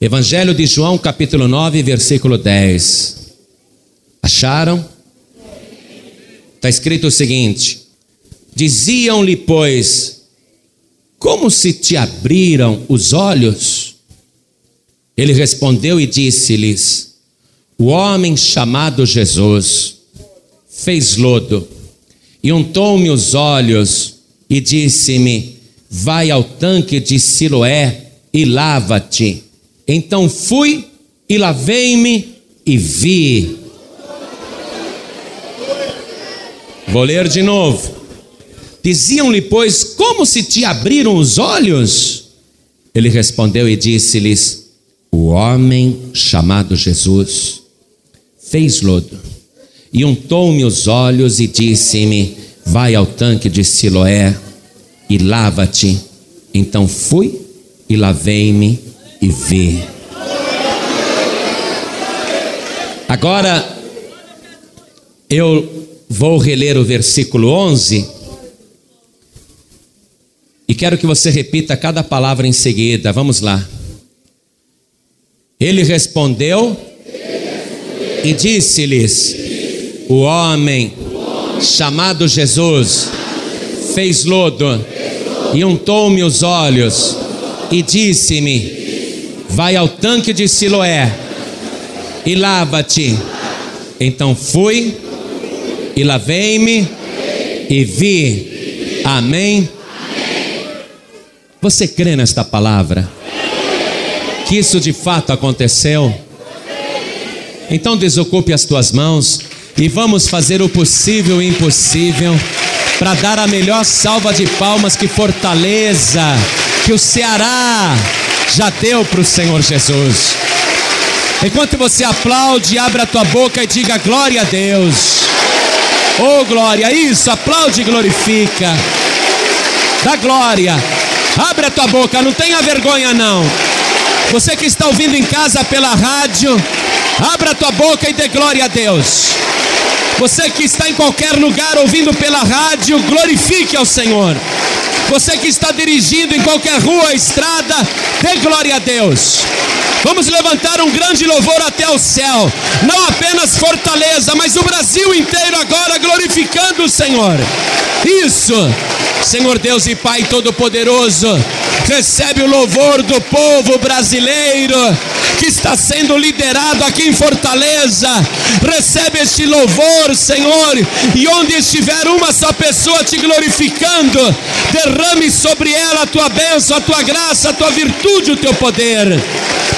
Evangelho de João, capítulo 9, versículo 10. Acharam? Está escrito o seguinte: Diziam-lhe, pois, como se te abriram os olhos? Ele respondeu e disse-lhes: O homem chamado Jesus fez lodo e untou-me os olhos e disse-me: Vai ao tanque de Siloé e lava-te. Então fui e lavei-me e vi. Vou ler de novo. Diziam-lhe, pois, como se te abriram os olhos? Ele respondeu e disse-lhes: O homem chamado Jesus fez lodo e untou-me os olhos e disse-me: Vai ao tanque de Siloé e lava-te. Então fui e lavei-me e vê. Agora, eu vou reler o versículo 11 e quero que você repita cada palavra em seguida. Vamos lá. Ele respondeu e disse-lhes: O homem chamado Jesus fez lodo e untou-me os olhos e disse-me: Vai ao tanque de Siloé e lava-te. Então fui e lavei-me e vi. Amém. Você crê nesta palavra? Que isso de fato aconteceu? Então desocupe as tuas mãos e vamos fazer o possível e impossível para dar a melhor salva de palmas que Fortaleza, que o Ceará, já deu para o Senhor Jesus. Enquanto você aplaude, abra a tua boca e diga glória a Deus. Oh glória, isso, aplaude e glorifica. Dá glória. Abre a tua boca, não tenha vergonha não. Você que está ouvindo em casa pela rádio, abra a tua boca e dê glória a Deus. Você que está em qualquer lugar ouvindo pela rádio, glorifique ao Senhor. Você que está dirigindo em qualquer rua, estrada, dê glória a Deus. Vamos levantar um grande louvor até o céu. Não apenas Fortaleza, mas o Brasil inteiro agora glorificando o Senhor. Isso, Senhor Deus e Pai Todo-Poderoso, recebe o louvor do povo brasileiro que está sendo liderado aqui em Fortaleza. Recebe este louvor, Senhor, e onde estiver uma só pessoa te glorificando, derrame sobre ela a tua bênção, a tua graça, a tua virtude, o teu poder.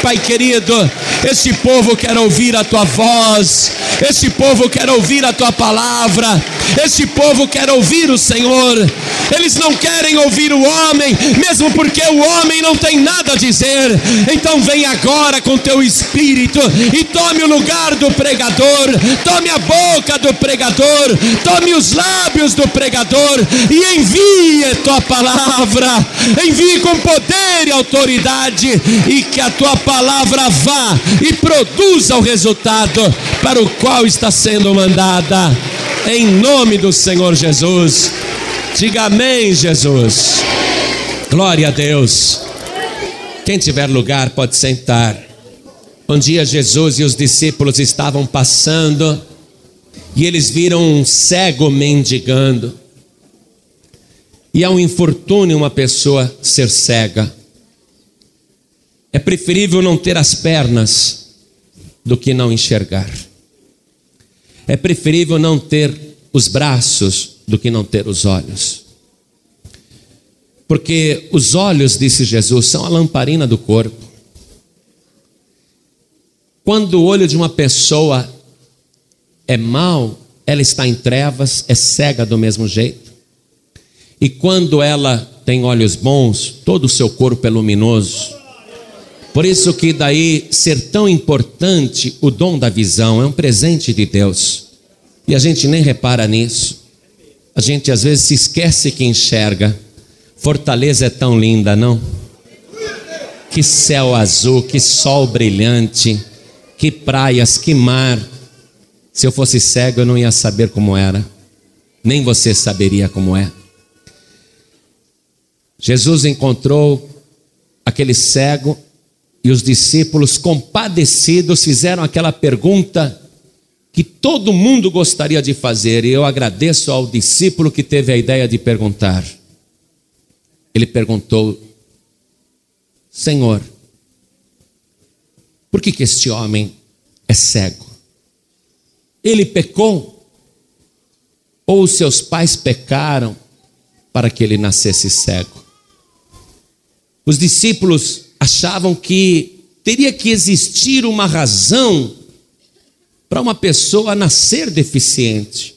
Pai querido, este povo quer ouvir a tua voz, este povo quer ouvir a tua palavra, este povo quer ouvir o Senhor. Eles não querem ouvir o homem, mesmo porque o homem não tem nada a dizer. Então vem agora com teu espírito e tome o lugar do pregador, tome a boca do pregador, tome os lábios do pregador e envie tua palavra, envie com poder e autoridade e que a tua palavra vá e produza o resultado para o qual está sendo mandada. Em nome do Senhor Jesus. Diga amém, Jesus. Glória a Deus. Quem tiver lugar pode sentar. Um dia Jesus e os discípulos estavam passando e eles viram um cego mendigando. E é um infortúnio uma pessoa ser cega. É preferível não ter as pernas do que não enxergar. É preferível não ter os braços do que não ter os olhos. Porque os olhos, disse Jesus, são a lamparina do corpo. Quando o olho de uma pessoa é mau, ela está em trevas, é cega do mesmo jeito. E quando ela tem olhos bons, todo o seu corpo é luminoso. Por isso que daí ser tão importante o dom da visão é um presente de Deus. E a gente nem repara nisso. A gente às vezes se esquece que enxerga. Fortaleza é tão linda, não? Que céu azul, que sol brilhante, que praias, que mar. Se eu fosse cego, eu não ia saber como era. Nem você saberia como é. Jesus encontrou aquele cego E os discípulos, compadecidos, fizeram aquela pergunta que todo mundo gostaria de fazer, e eu agradeço ao discípulo que teve a ideia de perguntar. Ele perguntou: Senhor, por que, que este homem é cego? Ele pecou? Ou os seus pais pecaram para que ele nascesse cego? Os discípulos achavam que teria que existir uma razão para uma pessoa nascer deficiente.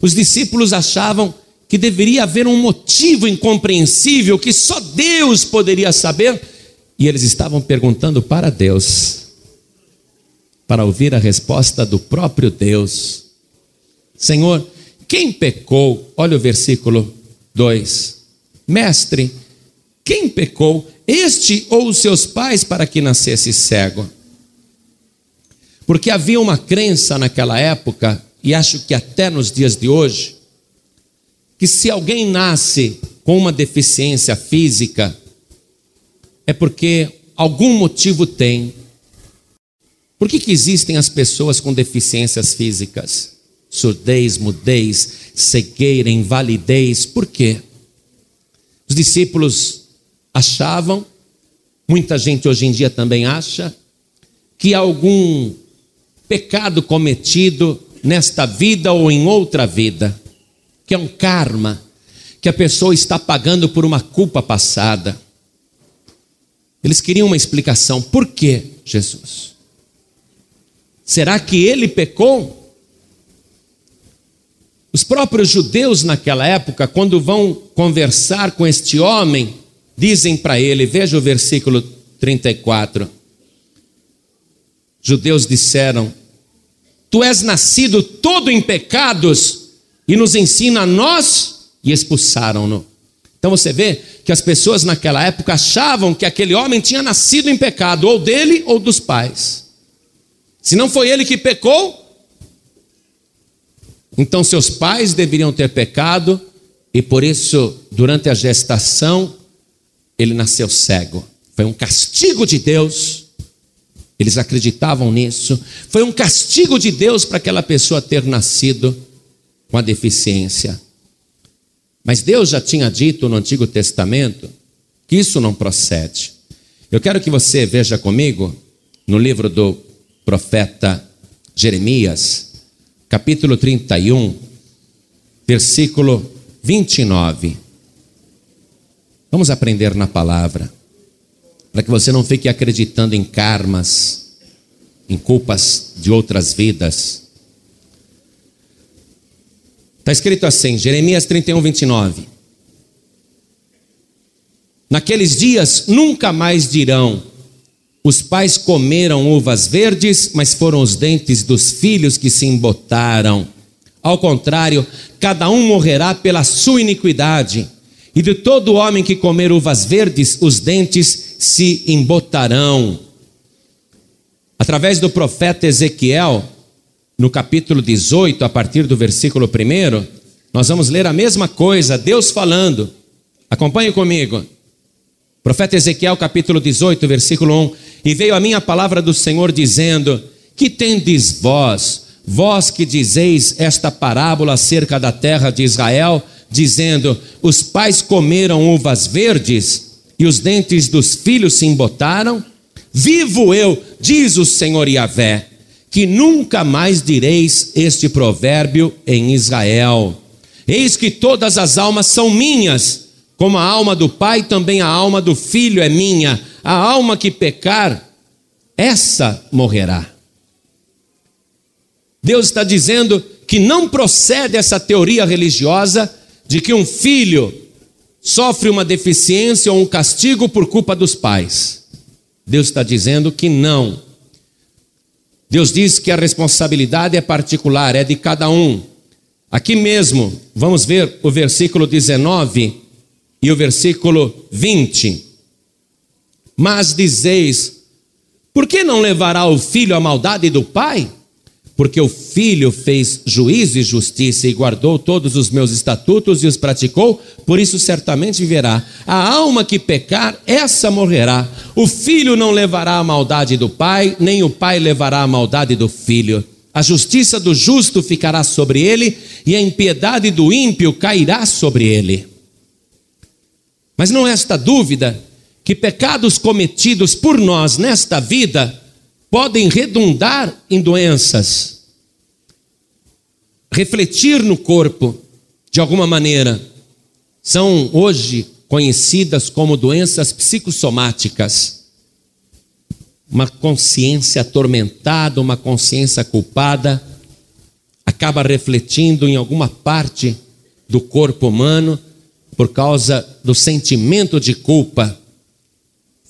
Os discípulos achavam que deveria haver um motivo incompreensível que só Deus poderia saber, e eles estavam perguntando para Deus, para ouvir a resposta do próprio Deus: Senhor, quem pecou? Olha o versículo 2: Mestre, quem pecou, este ou os seus pais, para que nascesse cego? Porque havia uma crença naquela época, e acho que até nos dias de hoje, que se alguém nasce com uma deficiência física, é porque algum motivo tem. Por que, que existem as pessoas com deficiências físicas? Surdez, mudez, cegueira, invalidez, por quê? Os discípulos achavam, muita gente hoje em dia também acha, que algum pecado cometido nesta vida ou em outra vida, que é um karma, que a pessoa está pagando por uma culpa passada. Eles queriam uma explicação. Por que Jesus? Será que ele pecou? Os próprios judeus naquela época, quando vão conversar com este homem, dizem para ele, veja o versículo 34. Judeus disseram: Tu és nascido todo em pecados e nos ensina a nós, e expulsaram-no. Então você vê que as pessoas naquela época achavam que aquele homem tinha nascido em pecado, ou dele ou dos pais. Se não foi ele que pecou, então seus pais deveriam ter pecado, e por isso, durante a gestação, ele nasceu cego. Foi um castigo de Deus. Eles acreditavam nisso. Foi um castigo de Deus para aquela pessoa ter nascido com a deficiência. Mas Deus já tinha dito no Antigo Testamento que isso não procede. Eu quero que você veja comigo no livro do profeta Jeremias, capítulo 31, versículo 29. Vamos aprender na palavra, para que você não fique acreditando em karmas, em culpas de outras vidas. Está escrito assim, Jeremias 31, 29. Naqueles dias nunca mais dirão: os pais comeram uvas verdes, mas foram os dentes dos filhos que se embotaram. Ao contrário, cada um morrerá pela sua iniquidade e de todo homem que comer uvas verdes, os dentes se embotarão. Através do profeta Ezequiel, no capítulo 18, a partir do versículo 1, nós vamos ler a mesma coisa, Deus falando. Acompanhe comigo. Profeta Ezequiel, capítulo 18, versículo 1. E veio a minha palavra do Senhor dizendo: Que tendes vós, vós que dizeis esta parábola acerca da terra de Israel? Dizendo: Os pais comeram uvas verdes e os dentes dos filhos se embotaram. Vivo eu, diz o Senhor Yahvé, que nunca mais direis este provérbio em Israel. Eis que todas as almas são minhas, como a alma do pai, também a alma do filho é minha. A alma que pecar, essa morrerá. Deus está dizendo que não procede essa teoria religiosa de que um filho sofre uma deficiência ou um castigo por culpa dos pais. Deus está dizendo que não. Deus diz que a responsabilidade é particular, é de cada um. Aqui mesmo, vamos ver o versículo 19 e o versículo 20. Mas dizeis: por que não levará o filho a maldade do pai? Porque o Filho fez juízo e justiça e guardou todos os meus estatutos e os praticou, por isso certamente viverá. A alma que pecar, essa morrerá. O filho não levará a maldade do pai, nem o pai levará a maldade do filho. A justiça do justo ficará sobre ele, e a impiedade do ímpio cairá sobre ele. Mas não resta dúvida que pecados cometidos por nós nesta vida podem redundar em doenças, refletir no corpo de alguma maneira. São hoje conhecidas como doenças psicossomáticas. Uma consciência atormentada, uma consciência culpada, acaba refletindo em alguma parte do corpo humano por causa do sentimento de culpa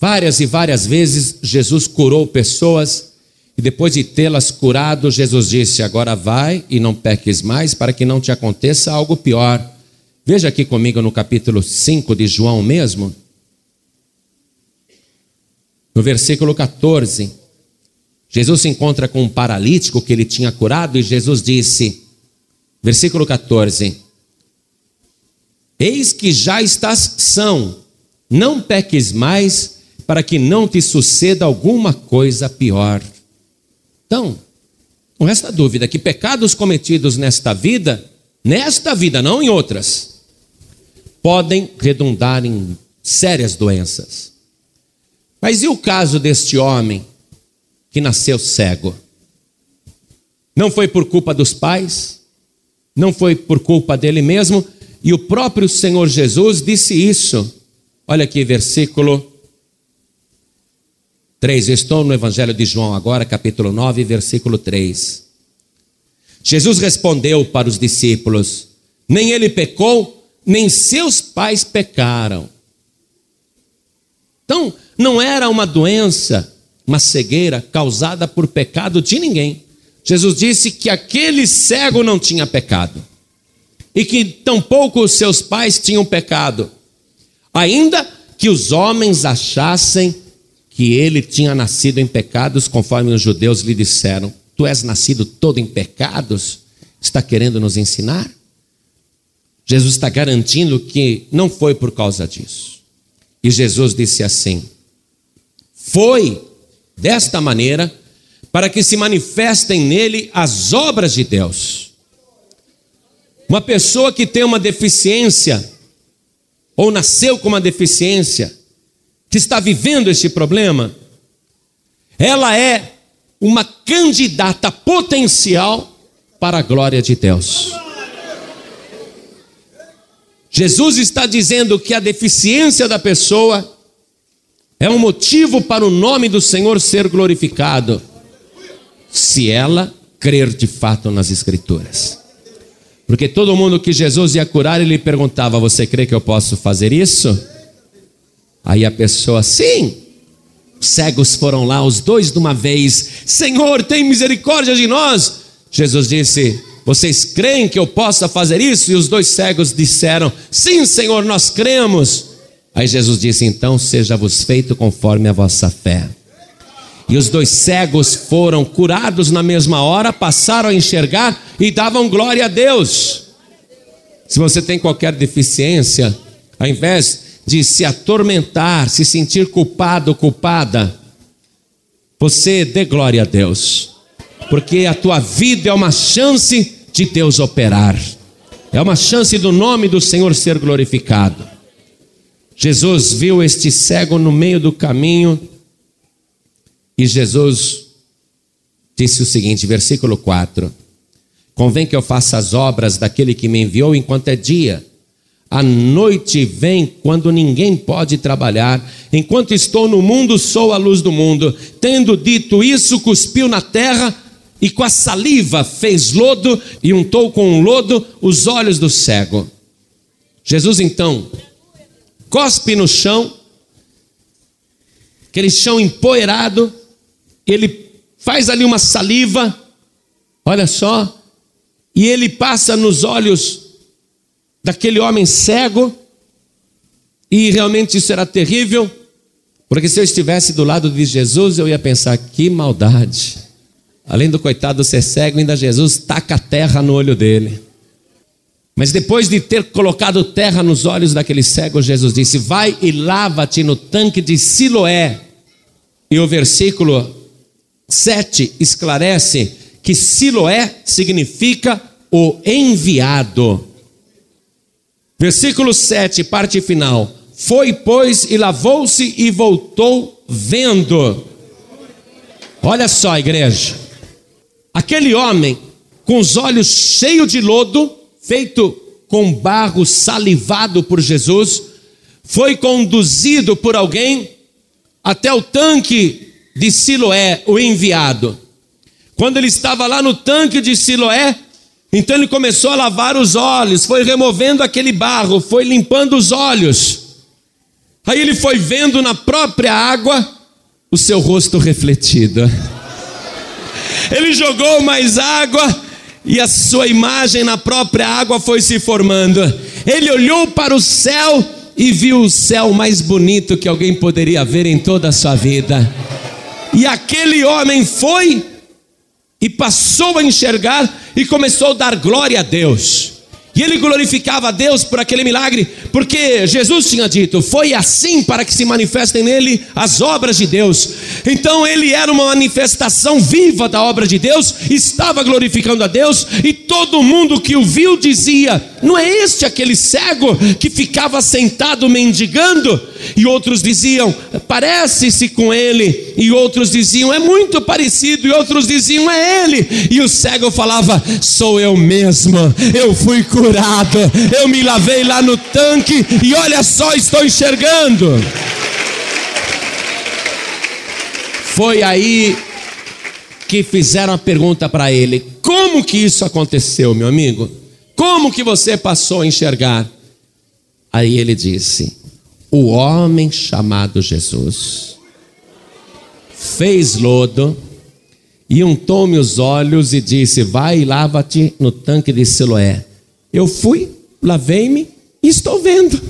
Várias e várias vezes Jesus curou pessoas e depois de tê-las curado, Jesus disse: Agora vai e não peques mais, para que não te aconteça algo pior. Veja aqui comigo no capítulo 5 de João mesmo, no versículo 14. Jesus se encontra com um paralítico que ele tinha curado e Jesus disse, versículo 14: Eis que já estás são, não peques mais para que não te suceda alguma coisa pior. Então, não resta dúvida que pecados cometidos nesta vida, nesta vida, não em outras, podem redundar em sérias doenças. Mas e o caso deste homem que nasceu cego? Não foi por culpa dos pais, não foi por culpa dele mesmo, e o próprio Senhor Jesus disse isso. Olha aqui, versículo 3. Eu estou no Evangelho de João agora, capítulo 9, versículo 3. Jesus respondeu para os discípulos: Nem ele pecou, nem seus pais pecaram. Então, não era uma doença, uma cegueira causada por pecado de ninguém. Jesus disse que aquele cego não tinha pecado e que tampouco os seus pais tinham pecado, ainda que os homens achassem que ele tinha nascido em pecados, conforme os judeus lhe disseram: Tu és nascido todo em pecados? Está querendo nos ensinar? Jesus está garantindo que não foi por causa disso. E Jesus disse assim: Foi desta maneira para que se manifestem nele as obras de Deus. Uma pessoa que tem uma deficiência, ou nasceu com uma deficiência, que está vivendo este problema, ela é uma candidata potencial para a glória de Deus. Jesus está dizendo que a deficiência da pessoa é um motivo para o nome do Senhor ser glorificado, se ela crer de fato nas Escrituras. Porque todo mundo que Jesus ia curar, ele perguntava: Você crê que eu posso fazer isso? Aí a pessoa, sim. Os cegos foram lá, os dois de uma vez. Senhor, tem misericórdia de nós. Jesus disse: Vocês creem que eu possa fazer isso? E os dois cegos disseram: Sim, Senhor, nós cremos. Aí Jesus disse: Então seja-vos feito conforme a vossa fé. E os dois cegos foram curados na mesma hora, passaram a enxergar e davam glória a Deus. Se você tem qualquer deficiência, ao invés de se atormentar, se sentir culpado culpada, você dê glória a Deus, porque a tua vida é uma chance de Deus operar, é uma chance do nome do Senhor ser glorificado. Jesus viu este cego no meio do caminho e Jesus disse o seguinte, versículo 4: Convém que eu faça as obras daquele que me enviou enquanto é dia a noite vem quando ninguém pode trabalhar. Enquanto estou no mundo, sou a luz do mundo. Tendo dito isso, cuspiu na terra e com a saliva fez lodo e untou com lodo os olhos do cego. Jesus então cospe no chão, aquele chão empoeirado, ele faz ali uma saliva, olha só, e ele passa nos olhos daquele homem cego, e realmente isso era terrível, porque se eu estivesse do lado de Jesus, eu ia pensar: que maldade, Além do coitado ser cego, ainda Jesus taca terra no olho dele. Mas depois de ter colocado terra nos olhos daquele cego, Jesus disse: Vai e lava-te no tanque de Siloé. E o versículo 7 esclarece que Siloé significa o enviado. Versículo 7, parte final. Foi, pois, e lavou-se e voltou vendo. Olha só, igreja. Aquele homem com os olhos cheios de lodo, feito com barro salivado por Jesus, foi conduzido por alguém até o tanque de Siloé, o enviado. Quando ele estava lá no tanque de Siloé, então ele começou a lavar os olhos, foi removendo aquele barro, foi limpando os olhos. Aí ele foi vendo na própria água o seu rosto refletido. Ele jogou mais água e a sua imagem na própria água foi se formando. Ele olhou para o céu e viu o céu mais bonito que alguém poderia ver em toda a sua vida. E aquele homem foi e passou a enxergar e começou a dar glória a Deus. E ele glorificava a Deus por aquele milagre, porque Jesus tinha dito: foi assim para que se manifestem nele as obras de Deus. Então ele era uma manifestação viva da obra de Deus, estava glorificando a Deus, e todo mundo que o viu dizia: não é este aquele cego que ficava sentado mendigando? E outros diziam: parece-se com ele. E outros diziam: é muito parecido. E outros diziam: é ele. E o cego falava: sou eu mesmo. Eu fui curado. Eu me lavei lá no tanque. E olha só, estou enxergando. Foi aí que fizeram a pergunta para ele: como que isso aconteceu, meu amigo? Como que você passou a enxergar? Aí ele disse: O homem chamado Jesus fez lodo e untou-me os olhos e disse: Vai e lava-te no tanque de Siloé. Eu fui, lavei-me e estou vendo.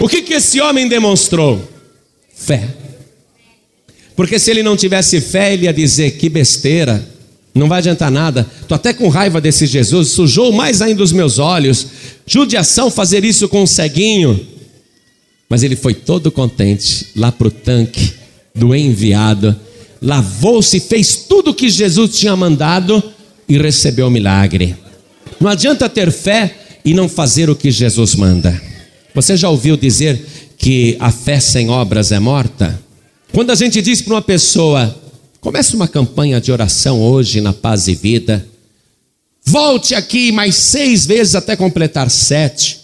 O que, que esse homem demonstrou? Fé. Porque se ele não tivesse fé, ele ia dizer: Que besteira não vai adiantar nada. Estou até com raiva desse Jesus, sujou mais ainda os meus olhos. Judiação fazer isso com um ceguinho. Mas ele foi todo contente lá para o tanque do enviado, lavou-se, fez tudo o que Jesus tinha mandado e recebeu o milagre. Não adianta ter fé e não fazer o que Jesus manda. Você já ouviu dizer que a fé sem obras é morta? Quando a gente diz para uma pessoa, Comece uma campanha de oração hoje na Paz e Vida. Volte aqui mais seis vezes até completar sete.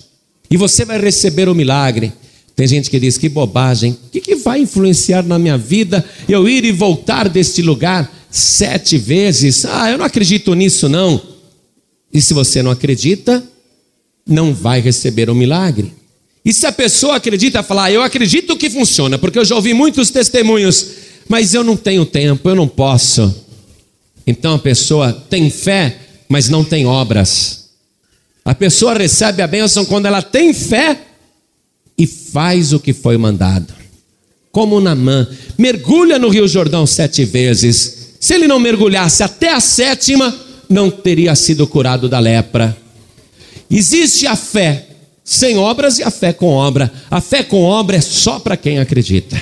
E você vai receber o milagre. Tem gente que diz: que bobagem. O que, que vai influenciar na minha vida eu ir e voltar deste lugar sete vezes? Ah, eu não acredito nisso, não. E se você não acredita, não vai receber o milagre. E se a pessoa acredita, falar, ah, eu acredito que funciona, porque eu já ouvi muitos testemunhos mas eu não tenho tempo, eu não posso. Então a pessoa tem fé, mas não tem obras. A pessoa recebe a bênção quando ela tem fé e faz o que foi mandado. Como Namã, mergulha no Rio Jordão sete vezes. Se ele não mergulhasse até a sétima, não teria sido curado da lepra. Existe a fé sem obras e a fé com obra. A fé com obra é só para quem acredita.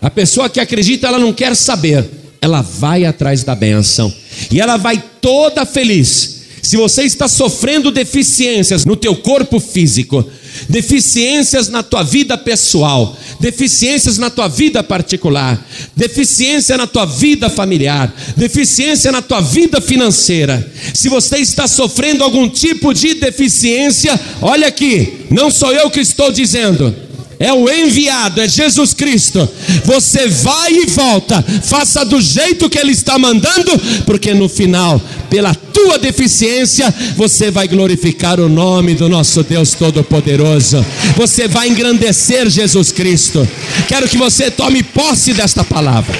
A pessoa que acredita, ela não quer saber, ela vai atrás da benção e ela vai toda feliz. Se você está sofrendo deficiências no teu corpo físico, deficiências na tua vida pessoal, deficiências na tua vida particular, deficiência na tua vida familiar, deficiência na tua vida financeira. Se você está sofrendo algum tipo de deficiência, olha aqui, não sou eu que estou dizendo é o enviado, é Jesus Cristo. Você vai e volta, faça do jeito que Ele está mandando, porque no final, pela tua deficiência, você vai glorificar o nome do nosso Deus Todo-Poderoso. Você vai engrandecer Jesus Cristo. Quero que você tome posse desta palavra.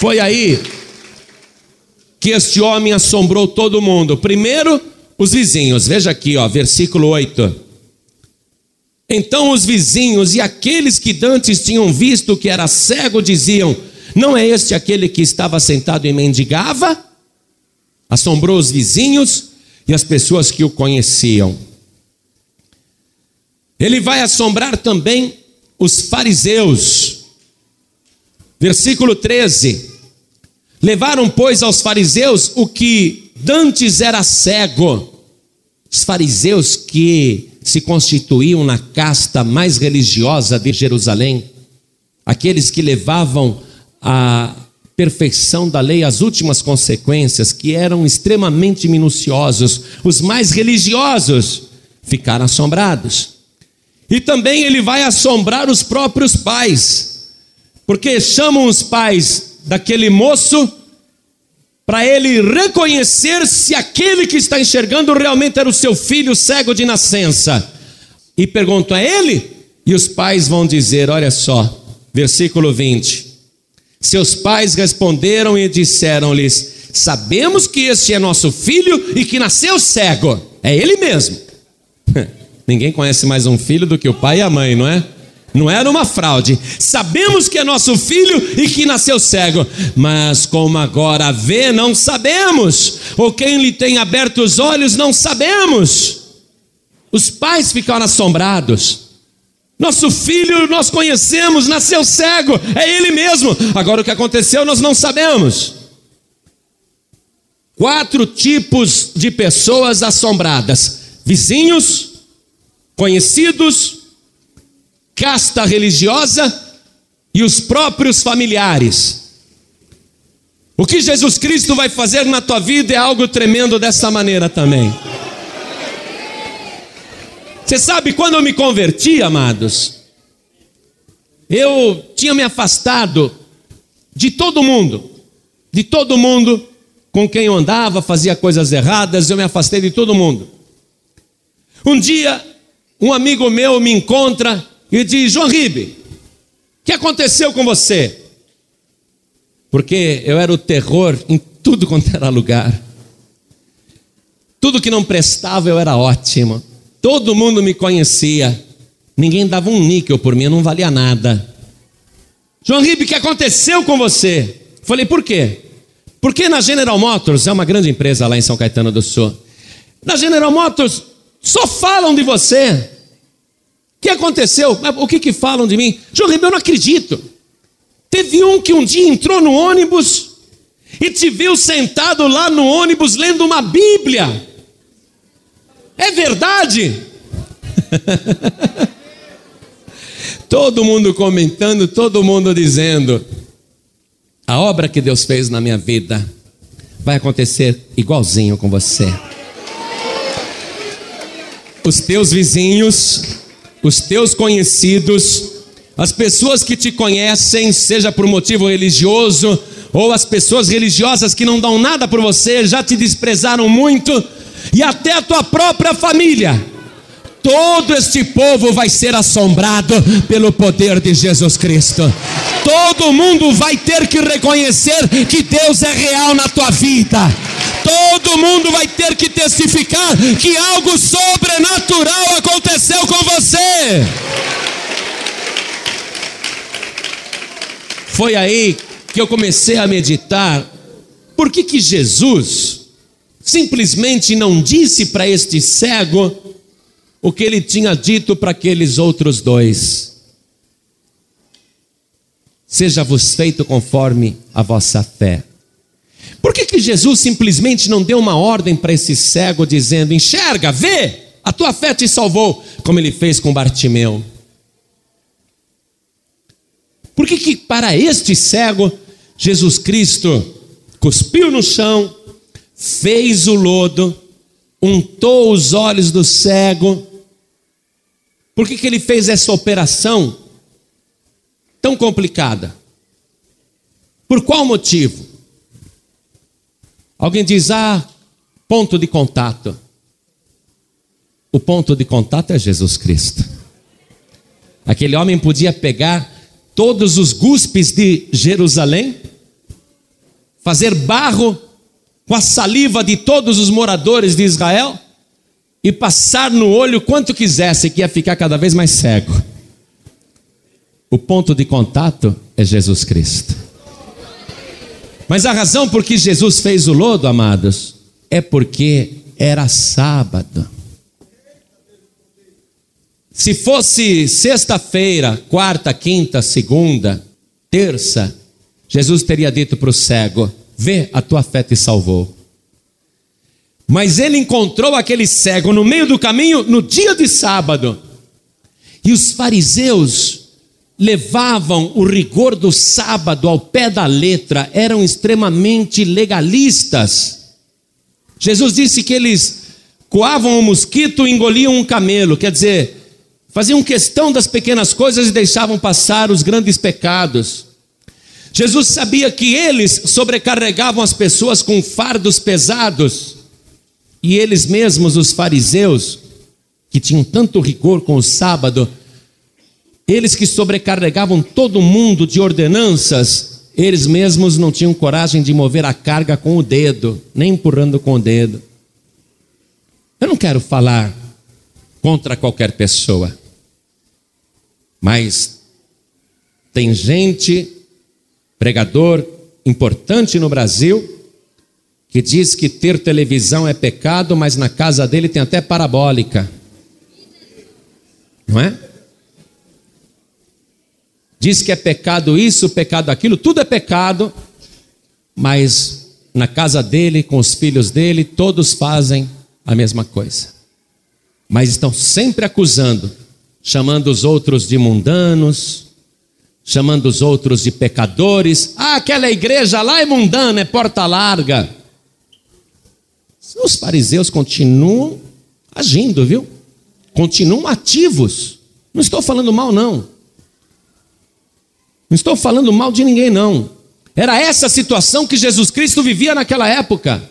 Foi aí que este homem assombrou todo mundo. Primeiro, os vizinhos. Veja aqui, ó, versículo 8. Então os vizinhos e aqueles que dantes tinham visto que era cego diziam: Não é este aquele que estava sentado e mendigava? Assombrou os vizinhos e as pessoas que o conheciam. Ele vai assombrar também os fariseus. Versículo 13. Levaram, pois, aos fariseus o que dantes era cego. Os fariseus que se constituíam na casta mais religiosa de Jerusalém, aqueles que levavam a perfeição da lei às últimas consequências, que eram extremamente minuciosos, os mais religiosos ficaram assombrados. E também ele vai assombrar os próprios pais, porque chamam os pais daquele moço para ele reconhecer se aquele que está enxergando realmente era o seu filho cego de nascença. E perguntam: é ele? E os pais vão dizer: olha só, versículo 20. Seus pais responderam e disseram-lhes: Sabemos que este é nosso filho e que nasceu cego. É ele mesmo. Ninguém conhece mais um filho do que o pai e a mãe, não é? Não era uma fraude. Sabemos que é nosso filho e que nasceu cego, mas como agora vê, não sabemos. Ou quem lhe tem aberto os olhos, não sabemos. Os pais ficaram assombrados. Nosso filho nós conhecemos, nasceu cego, é ele mesmo. Agora o que aconteceu nós não sabemos. Quatro tipos de pessoas assombradas: vizinhos, conhecidos, casta religiosa e os próprios familiares. O que Jesus Cristo vai fazer na tua vida é algo tremendo dessa maneira também. Você sabe, quando eu me converti, amados, eu tinha me afastado de todo mundo, de todo mundo com quem eu andava, fazia coisas erradas, eu me afastei de todo mundo. Um dia, um amigo meu me encontra e diz: João Ribe, o que aconteceu com você? Porque eu era o terror em tudo quanto era lugar. Tudo que não prestava eu era ótimo. Todo mundo me conhecia. Ninguém dava um níquel por mim, eu não valia nada. João Ribe, o que aconteceu com você? Falei, por quê? Porque na General Motors, é uma grande empresa lá em São Caetano do Sul. Na General Motors, só falam de você. Que aconteceu? O que, que falam de mim? João Ribe, eu não acredito. Teve um que um dia entrou no ônibus e te viu sentado lá no ônibus lendo uma Bíblia. É verdade? todo mundo comentando, todo mundo dizendo: a obra que Deus fez na minha vida vai acontecer igualzinho com você. Os teus vizinhos, os teus conhecidos, as pessoas que te conhecem, seja por motivo religioso, ou as pessoas religiosas que não dão nada por você, já te desprezaram muito, e até a tua própria família. Todo este povo vai ser assombrado pelo poder de Jesus Cristo. Todo mundo vai ter que reconhecer que Deus é real na tua vida. Todo mundo vai ter que testificar que algo sobrenatural aconteceu com você. Foi aí que eu comecei a meditar. Por que que Jesus simplesmente não disse para este cego o que ele tinha dito para aqueles outros dois: Seja-vos feito conforme a vossa fé. Por que, que Jesus simplesmente não deu uma ordem para esse cego, dizendo: Enxerga, vê, a tua fé te salvou, como ele fez com Bartimeu? Por que, que para este cego, Jesus Cristo cuspiu no chão, fez o lodo, untou os olhos do cego. Por que, que ele fez essa operação tão complicada? Por qual motivo? Alguém diz, ah, ponto de contato. O ponto de contato é Jesus Cristo. Aquele homem podia pegar todos os guspes de Jerusalém, fazer barro com a saliva de todos os moradores de Israel e passar no olho quanto quisesse, que ia ficar cada vez mais cego. O ponto de contato é Jesus Cristo. Mas a razão por que Jesus fez o lodo, amados, é porque era sábado. Se fosse sexta-feira, quarta, quinta, segunda, terça, Jesus teria dito para o cego: Vê, a tua fé te salvou. Mas ele encontrou aquele cego no meio do caminho no dia de sábado. E os fariseus levavam o rigor do sábado ao pé da letra, eram extremamente legalistas. Jesus disse que eles coavam um mosquito e engoliam um camelo, quer dizer, faziam questão das pequenas coisas e deixavam passar os grandes pecados. Jesus sabia que eles sobrecarregavam as pessoas com fardos pesados, e eles mesmos, os fariseus, que tinham tanto rigor com o sábado, eles que sobrecarregavam todo mundo de ordenanças, eles mesmos não tinham coragem de mover a carga com o dedo, nem empurrando com o dedo. Eu não quero falar contra qualquer pessoa. Mas tem gente, pregador importante no Brasil, que diz que ter televisão é pecado, mas na casa dele tem até parabólica. Não é? Diz que é pecado isso, pecado aquilo, tudo é pecado, mas na casa dele, com os filhos dele, todos fazem a mesma coisa. Mas estão sempre acusando chamando os outros de mundanos, chamando os outros de pecadores. Ah, aquela igreja lá é mundana, é porta larga. Os fariseus continuam agindo, viu? Continuam ativos. Não estou falando mal, não. Não estou falando mal de ninguém, não. Era essa a situação que Jesus Cristo vivia naquela época,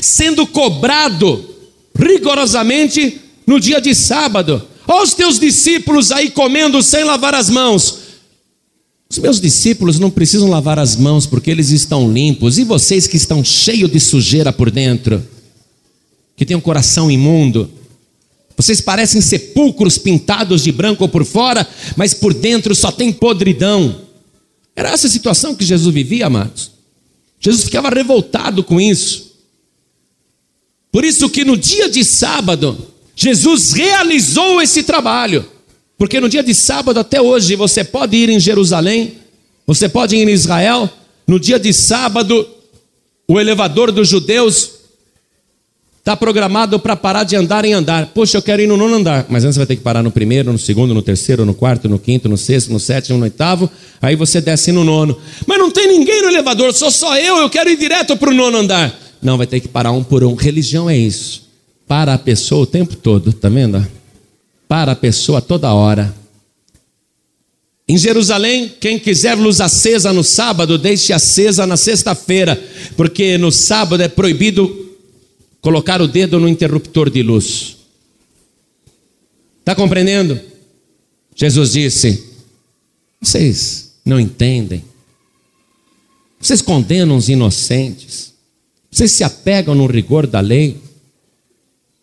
sendo cobrado rigorosamente no dia de sábado. Olha os teus discípulos aí comendo sem lavar as mãos. Os meus discípulos não precisam lavar as mãos porque eles estão limpos. E vocês que estão cheios de sujeira por dentro, que têm um coração imundo, vocês parecem sepulcros pintados de branco por fora, mas por dentro só tem podridão. Era essa a situação que Jesus vivia, amados. Jesus ficava revoltado com isso. Por isso que no dia de sábado, Jesus realizou esse trabalho. Porque no dia de sábado até hoje você pode ir em Jerusalém, você pode ir em Israel. No dia de sábado, o elevador dos judeus está programado para parar de andar em andar. Poxa, eu quero ir no nono andar, mas antes você vai ter que parar no primeiro, no segundo, no terceiro, no quarto, no quinto, no sexto, no sétimo, no oitavo. Aí você desce no nono. Mas não tem ninguém no elevador, sou só eu, eu quero ir direto para o nono andar. Não, vai ter que parar um por um. Religião é isso para a pessoa o tempo todo, tá vendo? Para a pessoa toda hora. Em Jerusalém, quem quiser luz acesa no sábado, deixe acesa na sexta-feira, porque no sábado é proibido colocar o dedo no interruptor de luz. Está compreendendo? Jesus disse: Vocês não entendem. Vocês condenam os inocentes. Vocês se apegam no rigor da lei.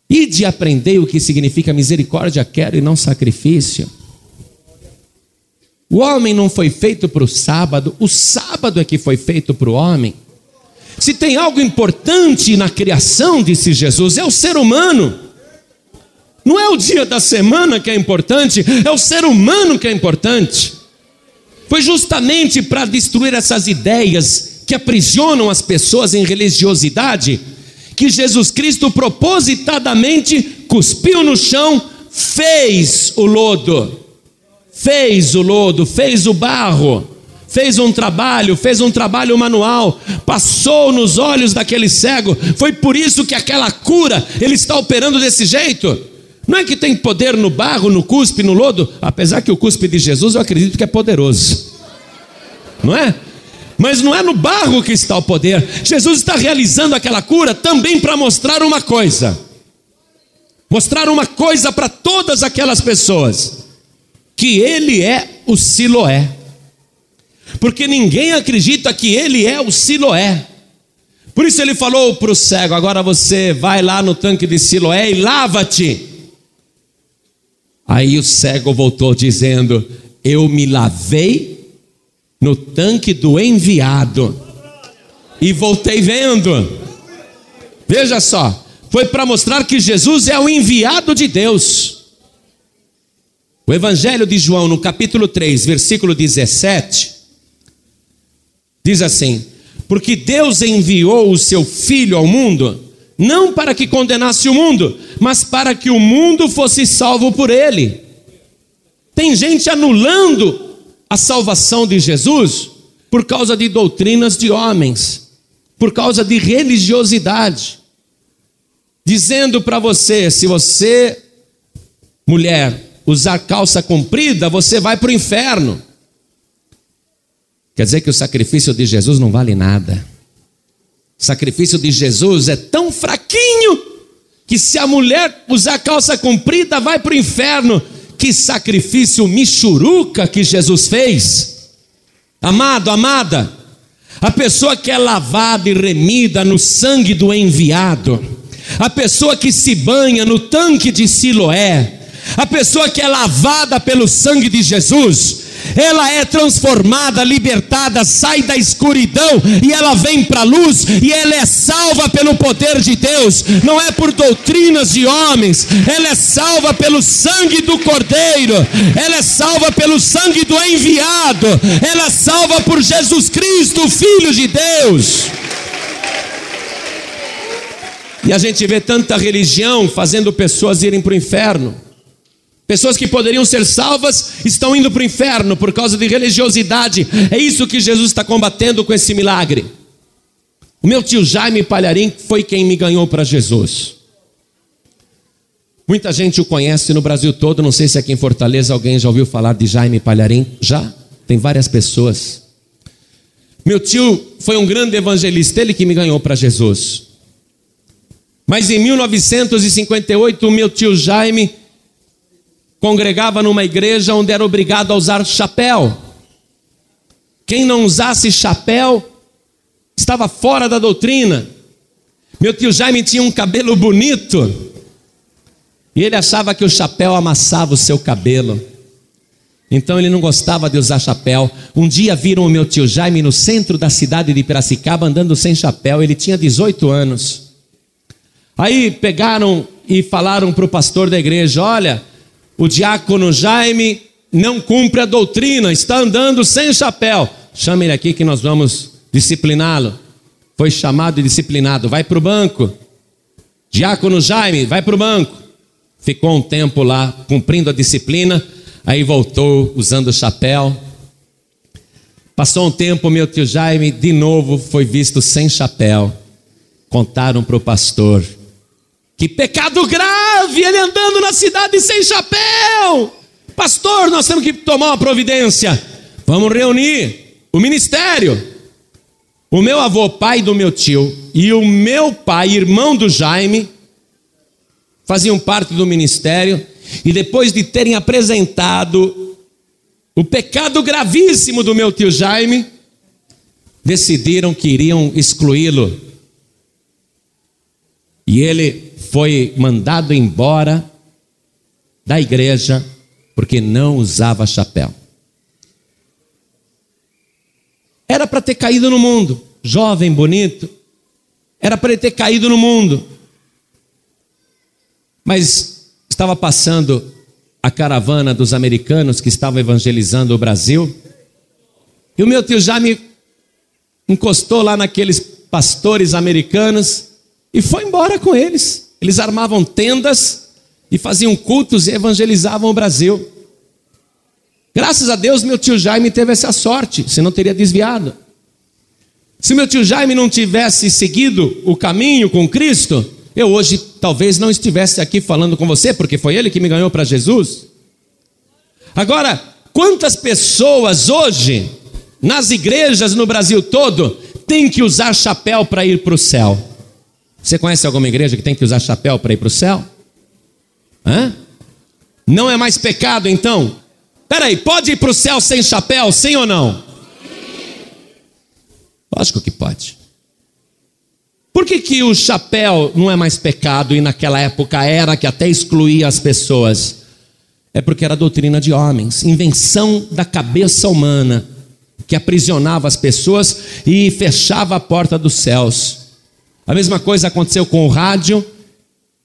E de aprender o que significa misericórdia quero e não sacrifício. O homem não foi feito para o sábado, o sábado é que foi feito para o homem. Se tem algo importante na criação, disse Jesus, é o ser humano. Não é o dia da semana que é importante, é o ser humano que é importante. Foi justamente para destruir essas ideias que aprisionam as pessoas em religiosidade que Jesus Cristo propositadamente cuspiu no chão, fez o lodo, fez o lodo, fez o barro, fez um trabalho, fez um trabalho manual, passou nos olhos daquele cego. Foi por isso que aquela cura ele está operando desse jeito. Não é que tem poder no barro, no cuspe, no lodo, apesar que o cuspe de Jesus eu acredito que é poderoso. Não é? Mas não é no barro que está o poder. Jesus está realizando aquela cura também para mostrar uma coisa. Mostrar uma coisa para todas aquelas pessoas: que Ele é o Siloé. Porque ninguém acredita que Ele é o Siloé. Por isso ele falou para o cego: agora você vai lá no tanque de Siloé e lava-te. Aí o cego voltou dizendo: Eu me lavei no tanque do enviado. e voltei vendo. Veja só, foi para mostrar que Jesus é o enviado de Deus. O Evangelho de João, no capítulo 3, versículo 17, diz assim: Porque Deus enviou o seu Filho ao mundo, não para que condenasse o mundo, mas para que o mundo fosse salvo por ele. Tem gente anulando a salvação de Jesus por causa de doutrinas de homens, por causa de religiosidade, dizendo para você: se você, mulher, usar calça comprida, você vai para o inferno. Quer dizer que o sacrifício de Jesus não vale nada. O sacrifício de Jesus é tão fraquinho que se a mulher usar calça comprida vai para o inferno. Que sacrifício michuruca que Jesus fez. Amado, amada, a pessoa que é lavada e remida no sangue do enviado, a pessoa que se banha no tanque de Siloé, a pessoa que é lavada pelo sangue de Jesus, ela é transformada, libertada, sai da escuridão e ela vem para a luz e ela é salva pelo poder de Deus, não é por doutrinas de homens, ela é salva pelo sangue do Cordeiro, ela é salva pelo sangue do enviado, ela é salva por Jesus Cristo, Filho de Deus. E a gente vê tanta religião fazendo pessoas irem para o inferno. Pessoas que poderiam ser salvas estão indo para o inferno por causa de religiosidade. É isso que Jesus está combatendo com esse milagre. O meu tio Jaime Palharim foi quem me ganhou para Jesus. Muita gente o conhece no Brasil todo. Não sei se aqui em Fortaleza alguém já ouviu falar de Jaime Palharim. Já? Tem várias pessoas. Meu tio foi um grande evangelista, ele que me ganhou para Jesus. Mas em 1958, o meu tio Jaime congregava numa igreja onde era obrigado a usar chapéu. Quem não usasse chapéu estava fora da doutrina. Meu tio Jaime tinha um cabelo bonito e ele achava que o chapéu amassava o seu cabelo. Então ele não gostava de usar chapéu. Um dia viram o meu tio Jaime no centro da cidade de Piracicaba andando sem chapéu. Ele tinha 18 anos. Aí pegaram e falaram para o pastor da igreja: Olha, o diácono Jaime não cumpre a doutrina, está andando sem chapéu. Chame ele aqui que nós vamos discipliná-lo. Foi chamado e disciplinado. Vai para o banco. Diácono Jaime, vai para o banco. Ficou um tempo lá cumprindo a disciplina. Aí voltou usando o chapéu. Passou um tempo, meu tio Jaime de novo foi visto sem chapéu. Contaram para o pastor. Que pecado grave, ele andando na cidade sem chapéu. Pastor, nós temos que tomar uma providência. Vamos reunir o ministério. O meu avô, pai do meu tio, e o meu pai, irmão do Jaime, faziam parte do ministério, e depois de terem apresentado o pecado gravíssimo do meu tio Jaime, decidiram que iriam excluí-lo. E ele foi mandado embora da igreja porque não usava chapéu. Era para ter caído no mundo, jovem, bonito, era para ele ter caído no mundo. Mas estava passando a caravana dos americanos que estavam evangelizando o Brasil, e o meu tio já me encostou lá naqueles pastores americanos e foi embora com eles. Eles armavam tendas e faziam cultos e evangelizavam o Brasil. Graças a Deus, meu tio Jaime teve essa sorte, senão teria desviado. Se meu tio Jaime não tivesse seguido o caminho com Cristo, eu hoje talvez não estivesse aqui falando com você, porque foi ele que me ganhou para Jesus. Agora, quantas pessoas hoje, nas igrejas no Brasil todo, têm que usar chapéu para ir para o céu? Você conhece alguma igreja que tem que usar chapéu para ir para o céu? Hã? Não é mais pecado então? Peraí, pode ir para o céu sem chapéu, sim ou não? Lógico que pode. Por que, que o chapéu não é mais pecado e naquela época era que até excluía as pessoas? É porque era doutrina de homens, invenção da cabeça humana. que aprisionava as pessoas e fechava a porta dos céus. A mesma coisa aconteceu com o rádio.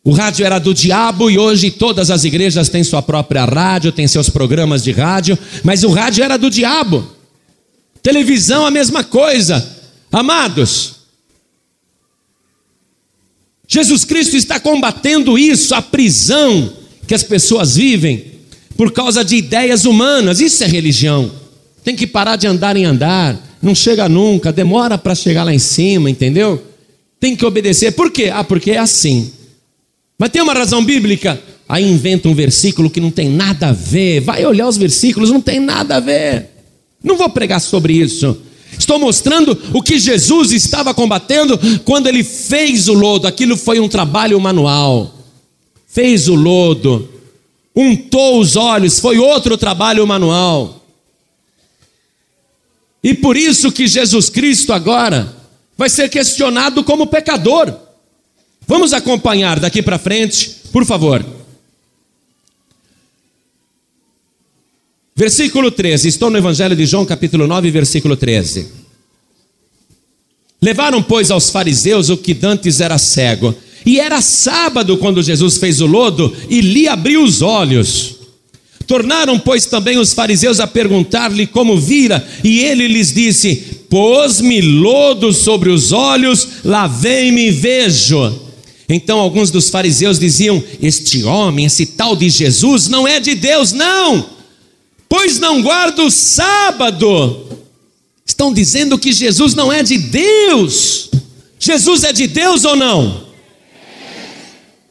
O rádio era do diabo e hoje todas as igrejas têm sua própria rádio, têm seus programas de rádio, mas o rádio era do diabo. Televisão, a mesma coisa. Amados, Jesus Cristo está combatendo isso, a prisão que as pessoas vivem por causa de ideias humanas. Isso é religião. Tem que parar de andar em andar, não chega nunca, demora para chegar lá em cima, entendeu? Tem que obedecer. Por quê? Ah, porque é assim. Mas tem uma razão bíblica. Aí inventa um versículo que não tem nada a ver. Vai olhar os versículos, não tem nada a ver. Não vou pregar sobre isso. Estou mostrando o que Jesus estava combatendo quando ele fez o lodo. Aquilo foi um trabalho manual. Fez o lodo, untou os olhos, foi outro trabalho manual. E por isso que Jesus Cristo agora vai ser questionado como pecador. Vamos acompanhar daqui para frente, por favor. Versículo 13, estou no Evangelho de João, capítulo 9, versículo 13. Levaram, pois, aos fariseus o que dantes era cego, e era sábado quando Jesus fez o lodo e lhe abriu os olhos. Tornaram, pois, também os fariseus a perguntar-lhe como vira, e ele lhes disse: Pôs-me lodo sobre os olhos, lavei-me e vejo. Então alguns dos fariseus diziam: Este homem, esse tal de Jesus, não é de Deus, não pois não guarda o sábado. Estão dizendo que Jesus não é de Deus. Jesus é de Deus ou não?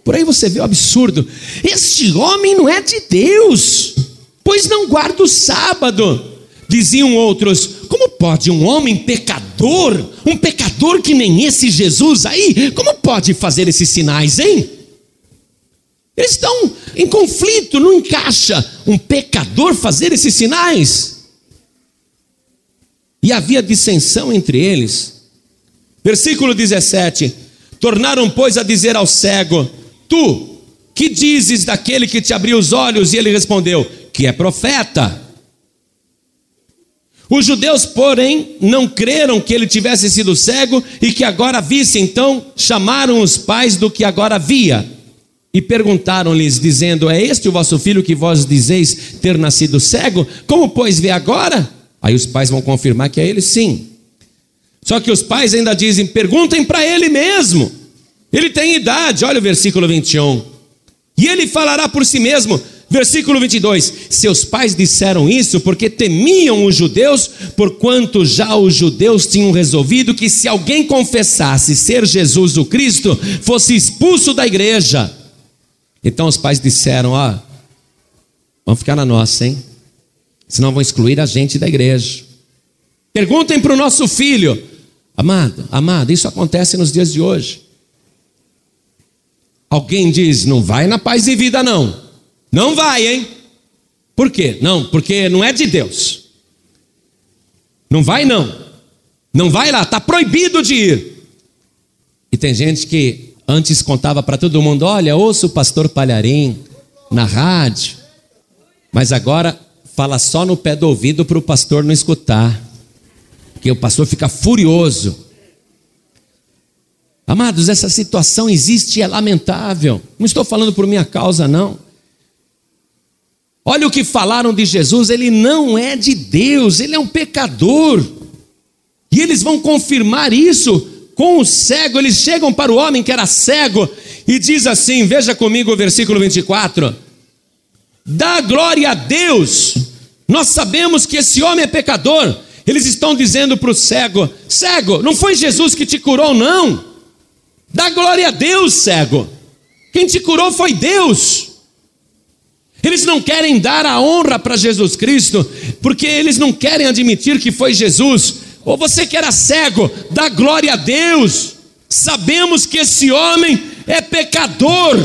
Por aí você vê o absurdo. Este homem não é de Deus, pois não guarda o sábado. Diziam outros: como pode um homem pecador, um pecador que nem esse Jesus aí, como pode fazer esses sinais, hein? Eles estão em conflito, não encaixa um pecador fazer esses sinais. E havia dissensão entre eles. Versículo 17: Tornaram, pois, a dizer ao cego: Tu, que dizes daquele que te abriu os olhos? E ele respondeu: Que é profeta. Os judeus, porém, não creram que ele tivesse sido cego e que agora visse, então chamaram os pais do que agora via e perguntaram-lhes, dizendo: É este o vosso filho que vós dizeis ter nascido cego? Como, pois, vê agora? Aí os pais vão confirmar que é ele sim. Só que os pais ainda dizem: perguntem para ele mesmo. Ele tem idade, olha o versículo 21. E ele falará por si mesmo. Versículo 22: Seus pais disseram isso porque temiam os judeus, porquanto já os judeus tinham resolvido que se alguém confessasse ser Jesus o Cristo, fosse expulso da igreja. Então os pais disseram: Ó, vamos ficar na nossa, hein? Senão vão excluir a gente da igreja. Perguntem para o nosso filho, amado, amado, isso acontece nos dias de hoje. Alguém diz: Não vai na paz e vida, não. Não vai, hein? Por quê? Não, porque não é de Deus. Não vai, não. Não vai lá, está proibido de ir. E tem gente que Antes contava para todo mundo: olha, ouça o pastor Palharim na rádio. Mas agora fala só no pé do ouvido para o pastor não escutar. Porque o pastor fica furioso. Amados, essa situação existe e é lamentável. Não estou falando por minha causa, não. Olha o que falaram de Jesus, ele não é de Deus, ele é um pecador. E eles vão confirmar isso com o cego, eles chegam para o homem que era cego e diz assim: veja comigo o versículo 24: Dá glória a Deus, nós sabemos que esse homem é pecador. Eles estão dizendo para o cego: cego, não foi Jesus que te curou, não. Dá glória a Deus, cego. Quem te curou foi Deus. Eles não querem dar a honra para Jesus Cristo, porque eles não querem admitir que foi Jesus. Ou você que era cego, dá glória a Deus. Sabemos que esse homem é pecador.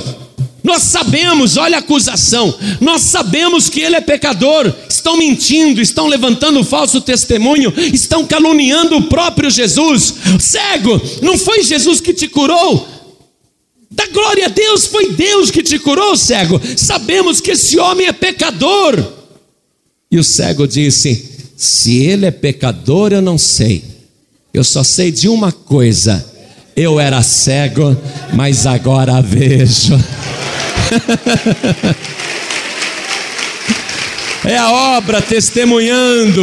Nós sabemos, olha a acusação. Nós sabemos que ele é pecador. Estão mentindo, estão levantando falso testemunho, estão caluniando o próprio Jesus. Cego, não foi Jesus que te curou? Dá glória a Deus, foi Deus que te curou, cego. Sabemos que esse homem é pecador. E o cego disse: Se ele é pecador, eu não sei. Eu só sei de uma coisa: eu era cego, mas agora vejo. é a obra testemunhando,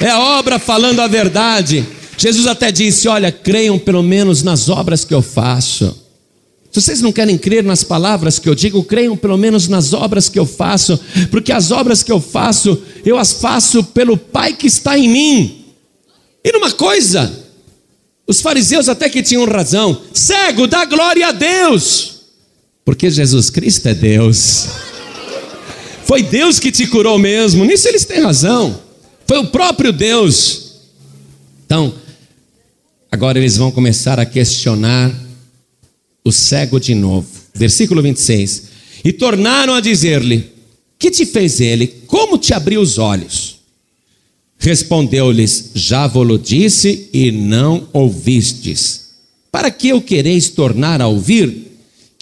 é a obra falando a verdade. Jesus até disse: Olha, creiam pelo menos nas obras que eu faço. Se vocês não querem crer nas palavras que eu digo, creiam pelo menos nas obras que eu faço, porque as obras que eu faço, eu as faço pelo Pai que está em mim. E numa coisa, os fariseus até que tinham razão: cego, dá glória a Deus, porque Jesus Cristo é Deus. Foi Deus que te curou mesmo, nisso eles têm razão. Foi o próprio Deus. Então, agora eles vão começar a questionar o cego de novo. Versículo 26. E tornaram a dizer-lhe: Que te fez ele? Como te abriu os olhos? Respondeu-lhes: Já vos disse e não ouvistes. Para que o quereis tornar a ouvir?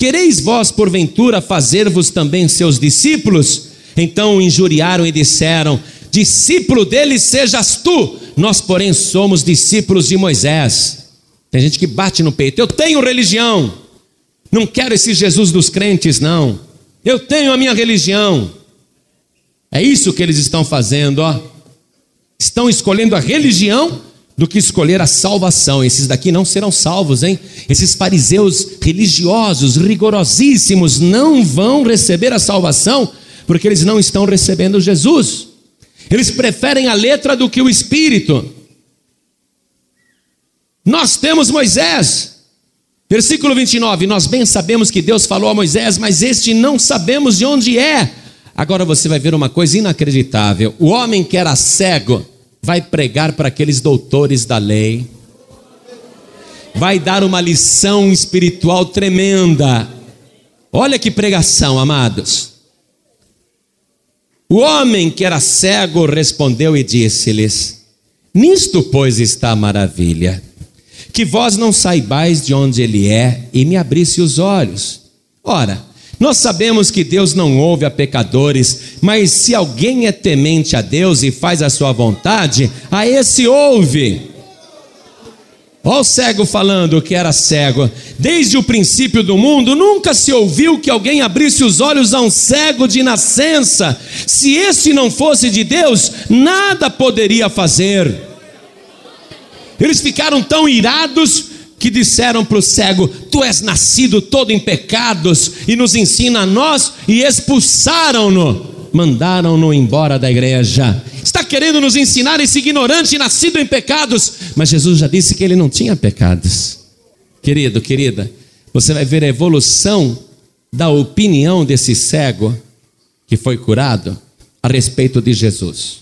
Quereis vós, porventura, fazer-vos também seus discípulos? Então o injuriaram e disseram: Discípulo deles sejas tu, nós, porém, somos discípulos de Moisés. Tem gente que bate no peito: Eu tenho religião. Não quero esse Jesus dos crentes, não. Eu tenho a minha religião. É isso que eles estão fazendo, ó. Estão escolhendo a religião do que escolher a salvação. Esses daqui não serão salvos, hein? Esses fariseus religiosos, rigorosíssimos, não vão receber a salvação porque eles não estão recebendo Jesus. Eles preferem a letra do que o espírito. Nós temos Moisés, Versículo 29, nós bem sabemos que Deus falou a Moisés, mas este não sabemos de onde é. Agora você vai ver uma coisa inacreditável: o homem que era cego vai pregar para aqueles doutores da lei, vai dar uma lição espiritual tremenda. Olha que pregação, amados. O homem que era cego respondeu e disse-lhes: Nisto, pois, está a maravilha que vós não saibais de onde ele é e me abrisse os olhos. Ora, nós sabemos que Deus não ouve a pecadores, mas se alguém é temente a Deus e faz a sua vontade, a esse ouve. Olha o cego falando que era cego. Desde o princípio do mundo, nunca se ouviu que alguém abrisse os olhos a um cego de nascença. Se esse não fosse de Deus, nada poderia fazer. Eles ficaram tão irados que disseram para o cego: Tu és nascido todo em pecados e nos ensina a nós, e expulsaram-no, mandaram-no embora da igreja. Está querendo nos ensinar esse ignorante nascido em pecados, mas Jesus já disse que ele não tinha pecados. Querido, querida, você vai ver a evolução da opinião desse cego que foi curado a respeito de Jesus.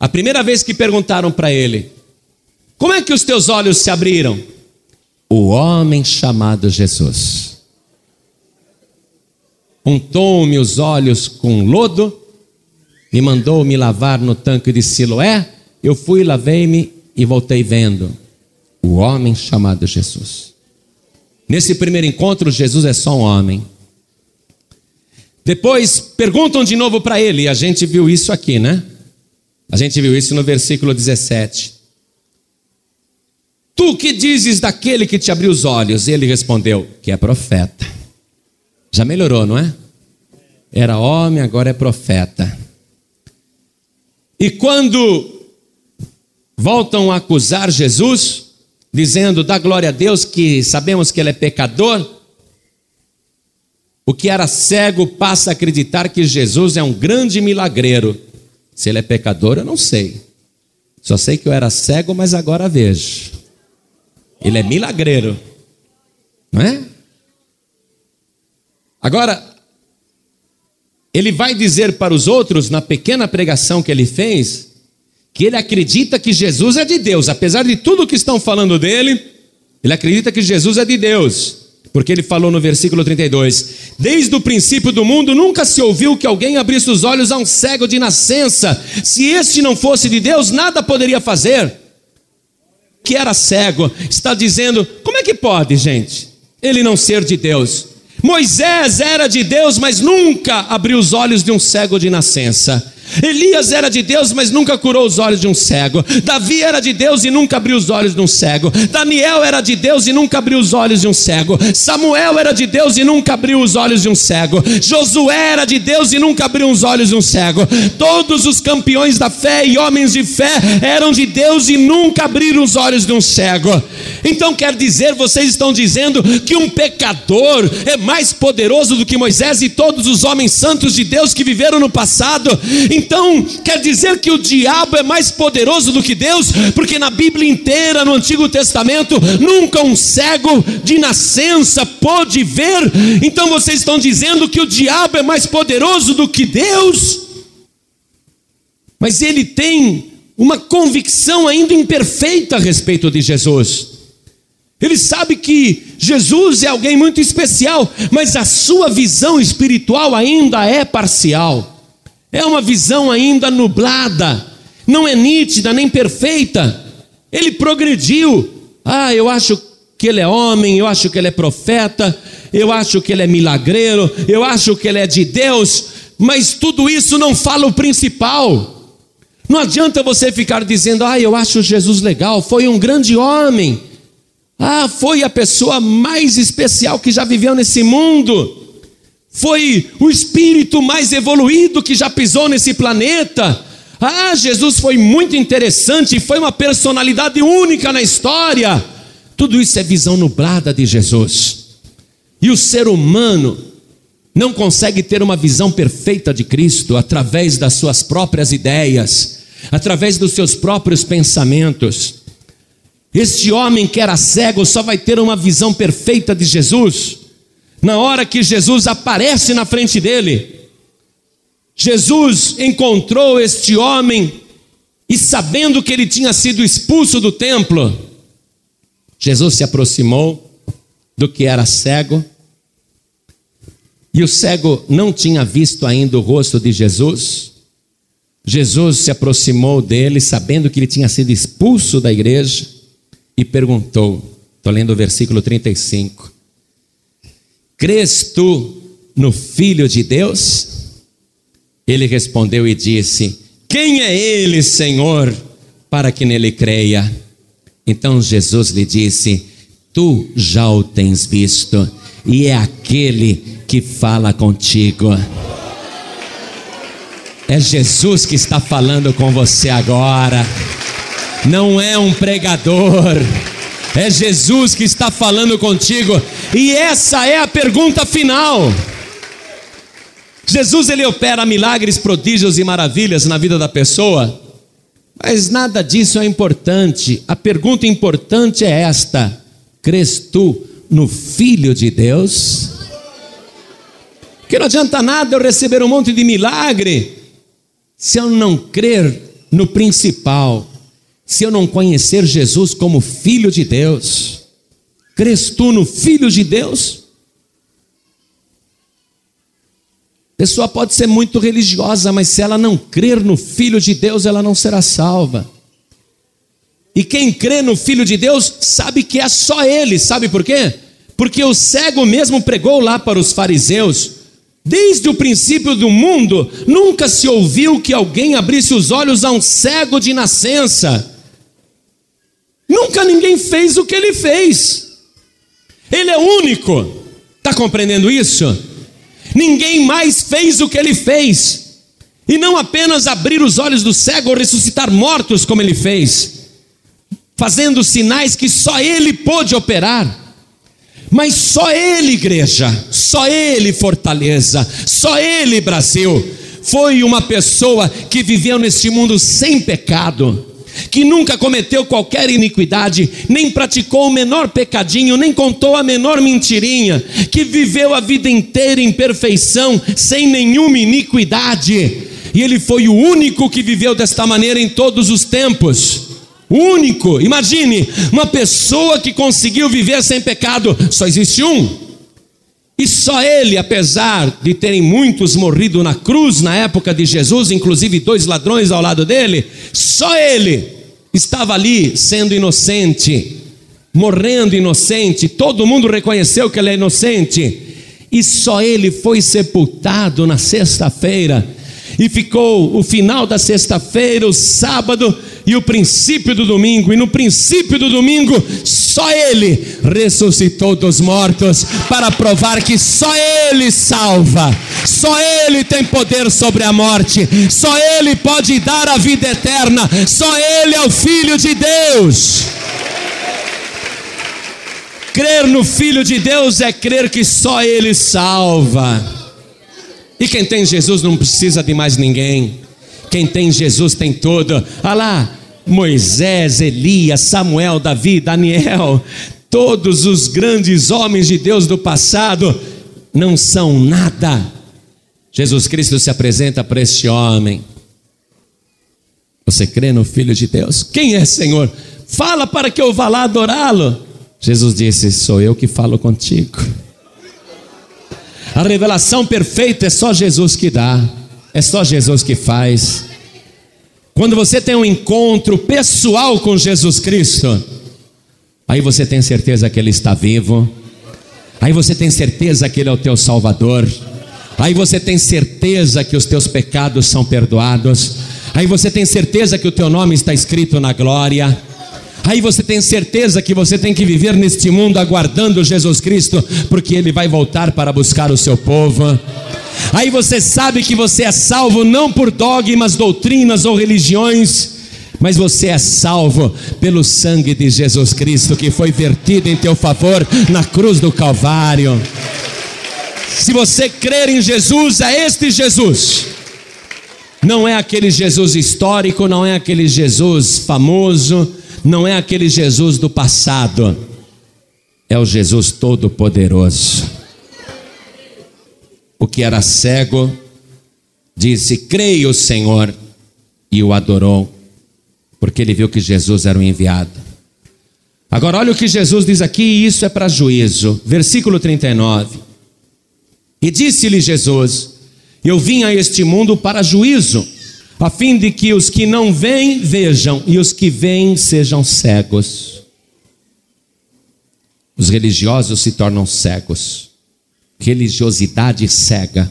A primeira vez que perguntaram para ele: como é que os teus olhos se abriram? O homem chamado Jesus. Untou-me os olhos com lodo, me mandou me lavar no tanque de Siloé, eu fui, lavei-me e voltei vendo. O homem chamado Jesus. Nesse primeiro encontro, Jesus é só um homem. Depois perguntam de novo para ele, e a gente viu isso aqui, né? A gente viu isso no versículo 17. Tu que dizes daquele que te abriu os olhos? Ele respondeu: Que é profeta. Já melhorou, não é? Era homem, agora é profeta. E quando voltam a acusar Jesus, dizendo: Dá glória a Deus que sabemos que ele é pecador. O que era cego passa a acreditar que Jesus é um grande milagreiro. Se ele é pecador, eu não sei. Só sei que eu era cego, mas agora vejo. Ele é milagreiro. Não é? Agora, ele vai dizer para os outros, na pequena pregação que ele fez, que ele acredita que Jesus é de Deus, apesar de tudo que estão falando dele, ele acredita que Jesus é de Deus, porque ele falou no versículo 32: Desde o princípio do mundo nunca se ouviu que alguém abrisse os olhos a um cego de nascença, se este não fosse de Deus, nada poderia fazer que era cego, está dizendo: como é que pode, gente, ele não ser de Deus? Moisés era de Deus, mas nunca abriu os olhos de um cego de nascença. Elias era de Deus, mas nunca curou os olhos de um cego. Davi era de Deus e nunca abriu os olhos de um cego. Daniel era de Deus e nunca abriu os olhos de um cego. Samuel era de Deus e nunca abriu os olhos de um cego. Josué era de Deus e nunca abriu os olhos de um cego. Todos os campeões da fé e homens de fé eram de Deus e nunca abriram os olhos de um cego. Então quer dizer, vocês estão dizendo que um pecador é mais poderoso do que Moisés e todos os homens santos de Deus que viveram no passado? Então, quer dizer que o diabo é mais poderoso do que Deus, porque na Bíblia inteira, no Antigo Testamento, nunca um cego de nascença pôde ver. Então vocês estão dizendo que o diabo é mais poderoso do que Deus? Mas ele tem uma convicção ainda imperfeita a respeito de Jesus. Ele sabe que Jesus é alguém muito especial, mas a sua visão espiritual ainda é parcial. É uma visão ainda nublada, não é nítida nem perfeita. Ele progrediu. Ah, eu acho que ele é homem, eu acho que ele é profeta, eu acho que ele é milagreiro, eu acho que ele é de Deus, mas tudo isso não fala o principal. Não adianta você ficar dizendo, ah, eu acho Jesus legal, foi um grande homem, ah, foi a pessoa mais especial que já viveu nesse mundo foi o espírito mais evoluído que já pisou nesse planeta. Ah, Jesus foi muito interessante, foi uma personalidade única na história. Tudo isso é visão nublada de Jesus. E o ser humano não consegue ter uma visão perfeita de Cristo através das suas próprias ideias, através dos seus próprios pensamentos. Este homem que era cego só vai ter uma visão perfeita de Jesus na hora que Jesus aparece na frente dele, Jesus encontrou este homem e, sabendo que ele tinha sido expulso do templo, Jesus se aproximou do que era cego, e o cego não tinha visto ainda o rosto de Jesus. Jesus se aproximou dele, sabendo que ele tinha sido expulso da igreja, e perguntou: estou lendo o versículo 35. Crês tu no Filho de Deus? Ele respondeu e disse: Quem é ele, Senhor, para que nele creia? Então Jesus lhe disse: Tu já o tens visto, e é aquele que fala contigo. É Jesus que está falando com você agora, não é um pregador é Jesus que está falando contigo, e essa é a pergunta final. Jesus ele opera milagres, prodígios e maravilhas na vida da pessoa, mas nada disso é importante. A pergunta importante é esta: crês tu no Filho de Deus? Que não adianta nada eu receber um monte de milagre se eu não crer no principal, se eu não conhecer Jesus como Filho de Deus? Crês tu no Filho de Deus? A pessoa pode ser muito religiosa, mas se ela não crer no Filho de Deus, ela não será salva. E quem crê no Filho de Deus sabe que é só Ele, sabe por quê? Porque o cego mesmo pregou lá para os fariseus. Desde o princípio do mundo, nunca se ouviu que alguém abrisse os olhos a um cego de nascença. Nunca ninguém fez o que ele fez. Ele é único. Está compreendendo isso? Ninguém mais fez o que ele fez. E não apenas abrir os olhos do cego ou ressuscitar mortos como ele fez, fazendo sinais que só ele pôde operar. Mas só ele, igreja, só ele, fortaleza, só ele, Brasil, foi uma pessoa que viveu neste mundo sem pecado que nunca cometeu qualquer iniquidade, nem praticou o menor pecadinho, nem contou a menor mentirinha, que viveu a vida inteira em perfeição, sem nenhuma iniquidade, e ele foi o único que viveu desta maneira em todos os tempos. Único, imagine, uma pessoa que conseguiu viver sem pecado, só existe um. E só ele, apesar de terem muitos morrido na cruz na época de Jesus, inclusive dois ladrões ao lado dele, só ele estava ali sendo inocente, morrendo inocente, todo mundo reconheceu que ele é inocente, e só ele foi sepultado na sexta-feira. e ficou o final da sexta-feira, o sábado e o princípio do domingo, e no princípio do domingo, só Ele ressuscitou dos mortos para provar que só Ele salva, só Ele tem poder sobre a morte, só Ele pode dar a vida eterna, só Ele é o Filho de Deus. Crer no Filho de Deus é crer que só Ele salva. E quem tem Jesus não precisa de mais ninguém. Quem tem Jesus tem tudo. Olha lá, Moisés, Elias, Samuel, Davi, Daniel, todos os grandes homens de Deus do passado não são nada. Jesus Cristo se apresenta para este homem. Você crê no Filho de Deus? Quem é Senhor? Fala para que eu vá lá adorá-lo. Jesus disse: Sou eu que falo contigo. A revelação perfeita é só Jesus que dá, é só Jesus que faz. Quando você tem um encontro pessoal com Jesus Cristo, aí você tem certeza que Ele está vivo, aí você tem certeza que Ele é o teu Salvador, aí você tem certeza que os teus pecados são perdoados, aí você tem certeza que o teu nome está escrito na glória. Aí você tem certeza que você tem que viver neste mundo aguardando Jesus Cristo, porque Ele vai voltar para buscar o seu povo. Aí você sabe que você é salvo não por dogmas, doutrinas ou religiões, mas você é salvo pelo sangue de Jesus Cristo que foi vertido em teu favor na cruz do Calvário. Se você crer em Jesus, é este Jesus. Não é aquele Jesus histórico, não é aquele Jesus famoso, não é aquele Jesus do passado, é o Jesus Todo-Poderoso. O que era cego disse: Creio, Senhor, e o adorou, porque ele viu que Jesus era o enviado. Agora, olha o que Jesus diz aqui, e isso é para juízo. Versículo 39. E disse-lhe Jesus: Eu vim a este mundo para juízo a fim de que os que não veem vejam e os que veem sejam cegos. Os religiosos se tornam cegos. Religiosidade cega,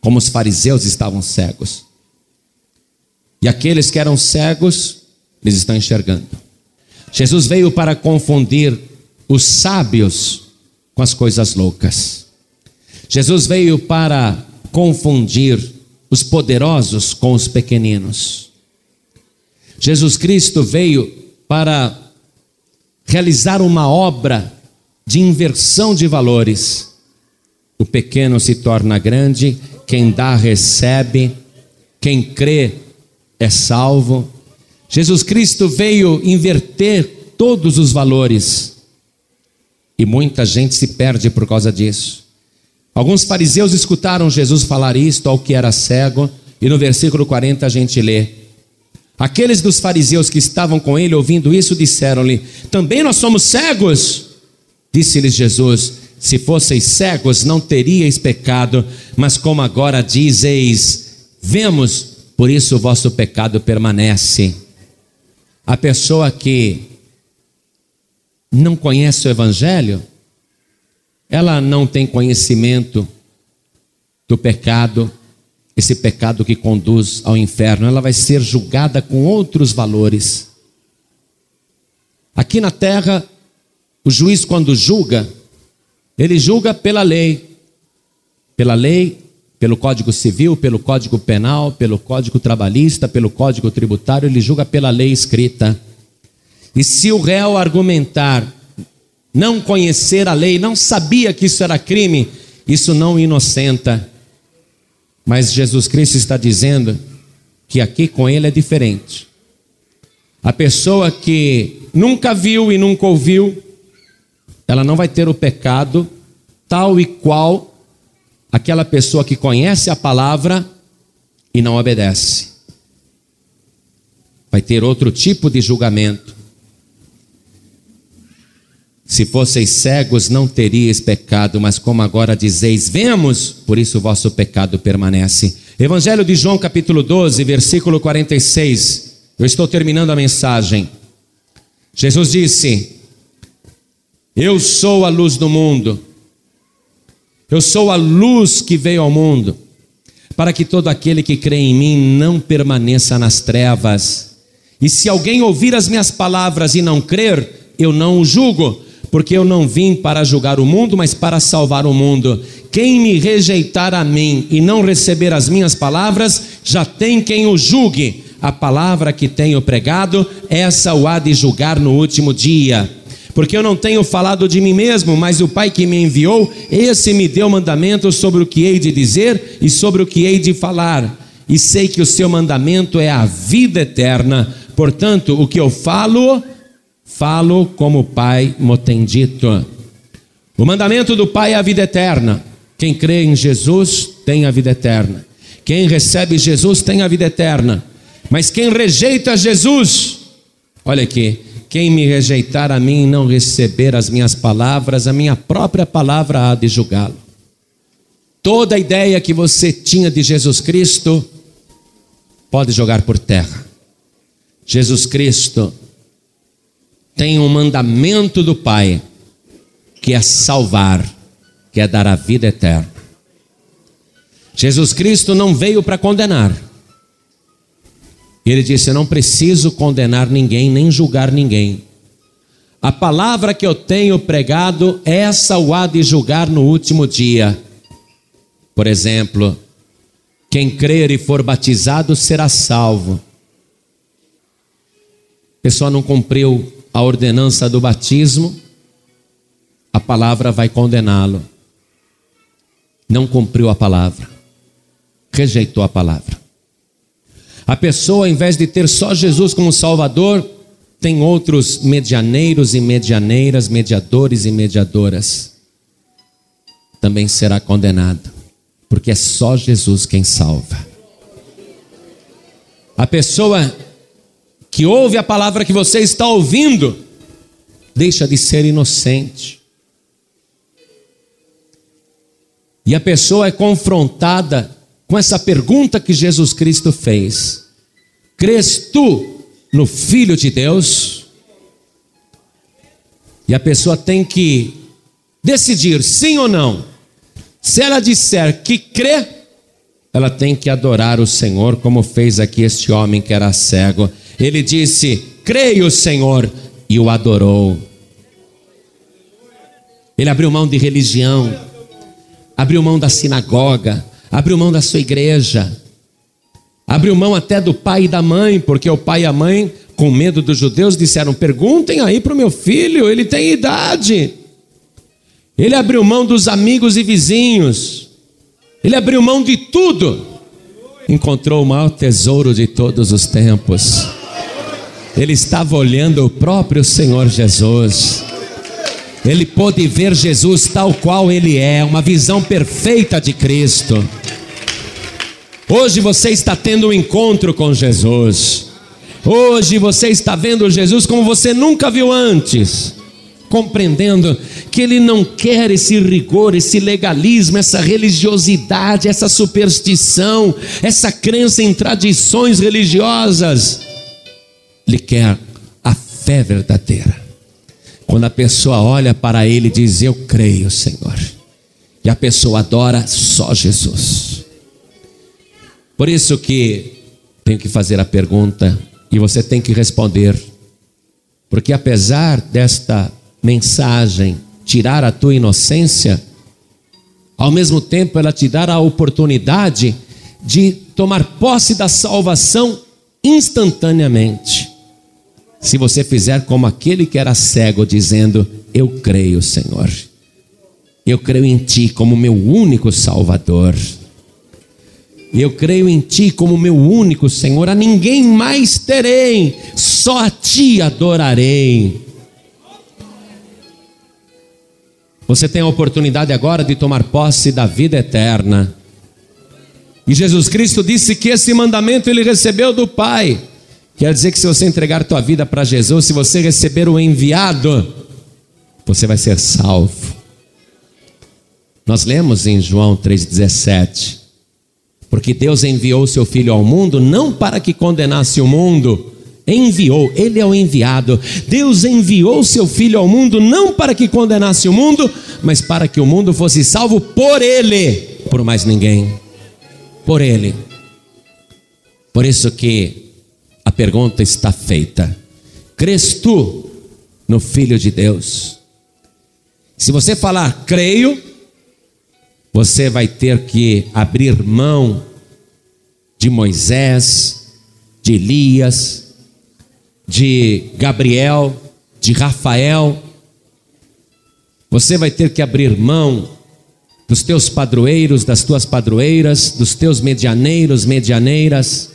como os fariseus estavam cegos. E aqueles que eram cegos, eles estão enxergando. Jesus veio para confundir os sábios com as coisas loucas. Jesus veio para confundir os poderosos com os pequeninos. Jesus Cristo veio para realizar uma obra de inversão de valores. O pequeno se torna grande, quem dá recebe, quem crê é salvo. Jesus Cristo veio inverter todos os valores e muita gente se perde por causa disso. Alguns fariseus escutaram Jesus falar isto ao que era cego, e no versículo 40 a gente lê: Aqueles dos fariseus que estavam com ele ouvindo isso disseram-lhe: Também nós somos cegos? Disse-lhes Jesus: Se fosseis cegos, não teríeis pecado, mas como agora dizeis, vemos, por isso o vosso pecado permanece. A pessoa que não conhece o Evangelho, ela não tem conhecimento do pecado, esse pecado que conduz ao inferno, ela vai ser julgada com outros valores. Aqui na terra, o juiz, quando julga, ele julga pela lei, pela lei, pelo Código Civil, pelo Código Penal, pelo Código Trabalhista, pelo Código Tributário, ele julga pela lei escrita. E se o réu argumentar não conhecer a lei, não sabia que isso era crime, isso não inocenta. Mas Jesus Cristo está dizendo que aqui com ele é diferente. A pessoa que nunca viu e nunca ouviu, ela não vai ter o pecado tal e qual aquela pessoa que conhece a palavra e não obedece. Vai ter outro tipo de julgamento. Se fosseis cegos, não teríeis pecado, mas como agora dizeis, vemos, por isso o vosso pecado permanece. Evangelho de João, capítulo 12, versículo 46. Eu estou terminando a mensagem. Jesus disse: Eu sou a luz do mundo. Eu sou a luz que veio ao mundo. para que todo aquele que crê em mim não permaneça nas trevas. E se alguém ouvir as minhas palavras e não crer, eu não o julgo, porque eu não vim para julgar o mundo, mas para salvar o mundo. Quem me rejeitar a mim e não receber as minhas palavras, já tem quem o julgue. A palavra que tenho pregado, essa o há de julgar no último dia. Porque eu não tenho falado de mim mesmo, mas o Pai que me enviou, esse me deu mandamento sobre o que hei de dizer e sobre o que hei de falar. E sei que o seu mandamento é a vida eterna. Portanto, o que eu falo, falo como o Pai me tem dito. O mandamento do Pai é a vida eterna. Quem crê em Jesus tem a vida eterna. Quem recebe Jesus tem a vida eterna. Mas quem rejeita Jesus, olha aqui, quem me rejeitar a mim e não receber as minhas palavras, a minha própria palavra há de julgá-lo. Toda a ideia que você tinha de Jesus Cristo, pode jogar por terra. Jesus Cristo tem um mandamento do Pai, que é salvar, que é dar a vida eterna. Jesus Cristo não veio para condenar. Ele disse: Eu não preciso condenar ninguém, nem julgar ninguém. A palavra que eu tenho pregado, essa o há de julgar no último dia. Por exemplo, quem crer e for batizado será salvo. A pessoa não cumpriu a ordenança do batismo, a palavra vai condená-lo. Não cumpriu a palavra, rejeitou a palavra. A pessoa, ao invés de ter só Jesus como Salvador, tem outros medianeiros e medianeiras, mediadores e mediadoras. Também será condenado, porque é só Jesus quem salva. A pessoa que ouve a palavra que você está ouvindo, deixa de ser inocente. E a pessoa é confrontada com essa pergunta que Jesus Cristo fez: Crês tu no Filho de Deus? E a pessoa tem que decidir sim ou não. Se ela disser que crê, ela tem que adorar o Senhor, como fez aqui este homem que era cego. Ele disse: Creio, Senhor, e o adorou. Ele abriu mão de religião, abriu mão da sinagoga, abriu mão da sua igreja, abriu mão até do pai e da mãe, porque o pai e a mãe, com medo dos judeus, disseram: perguntem aí para o meu filho, ele tem idade. Ele abriu mão dos amigos e vizinhos, ele abriu mão de tudo, encontrou o maior tesouro de todos os tempos. Ele estava olhando o próprio Senhor Jesus. Ele pôde ver Jesus tal qual ele é, uma visão perfeita de Cristo. Hoje você está tendo um encontro com Jesus. Hoje você está vendo Jesus como você nunca viu antes, compreendendo que Ele não quer esse rigor, esse legalismo, essa religiosidade, essa superstição, essa crença em tradições religiosas. Ele quer a fé verdadeira. Quando a pessoa olha para Ele e diz: Eu creio, Senhor, e a pessoa adora só Jesus. Por isso que tenho que fazer a pergunta e você tem que responder. Porque apesar desta mensagem tirar a tua inocência, ao mesmo tempo ela te dá a oportunidade de tomar posse da salvação instantaneamente. Se você fizer como aquele que era cego, dizendo: Eu creio, Senhor, eu creio em Ti como meu único Salvador. Eu creio em Ti como meu único Senhor, a ninguém mais terei, só a Ti adorarei. Você tem a oportunidade agora de tomar posse da vida eterna. E Jesus Cristo disse que esse mandamento ele recebeu do Pai. Quer dizer que se você entregar tua vida para Jesus, se você receber o enviado, você vai ser salvo. Nós lemos em João 3,17 porque Deus enviou seu Filho ao mundo não para que condenasse o mundo, enviou, ele é o enviado. Deus enviou seu Filho ao mundo não para que condenasse o mundo, mas para que o mundo fosse salvo por ele, por mais ninguém. por Ele. Por isso que a pergunta está feita: crês tu no Filho de Deus? Se você falar creio, você vai ter que abrir mão de Moisés, de Elias, de Gabriel, de Rafael. Você vai ter que abrir mão dos teus padroeiros, das tuas padroeiras, dos teus medianeiros, medianeiras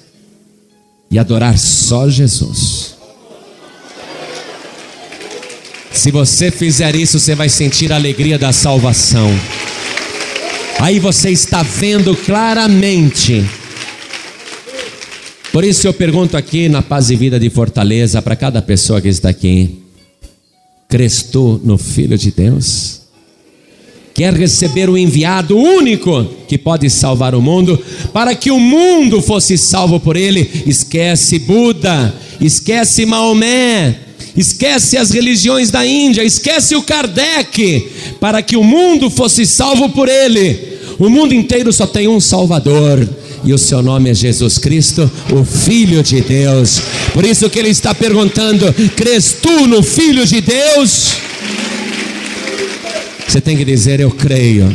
e adorar só Jesus. Se você fizer isso, você vai sentir a alegria da salvação. Aí você está vendo claramente. Por isso eu pergunto aqui na Paz e Vida de Fortaleza para cada pessoa que está aqui: Crês tu no Filho de Deus? Quer receber o enviado único que pode salvar o mundo, para que o mundo fosse salvo por ele? Esquece Buda, esquece Maomé, esquece as religiões da Índia, esquece o Kardec, para que o mundo fosse salvo por ele. O mundo inteiro só tem um Salvador, e o seu nome é Jesus Cristo, o Filho de Deus. Por isso que ele está perguntando: crês tu no Filho de Deus? Você tem que dizer: Eu creio.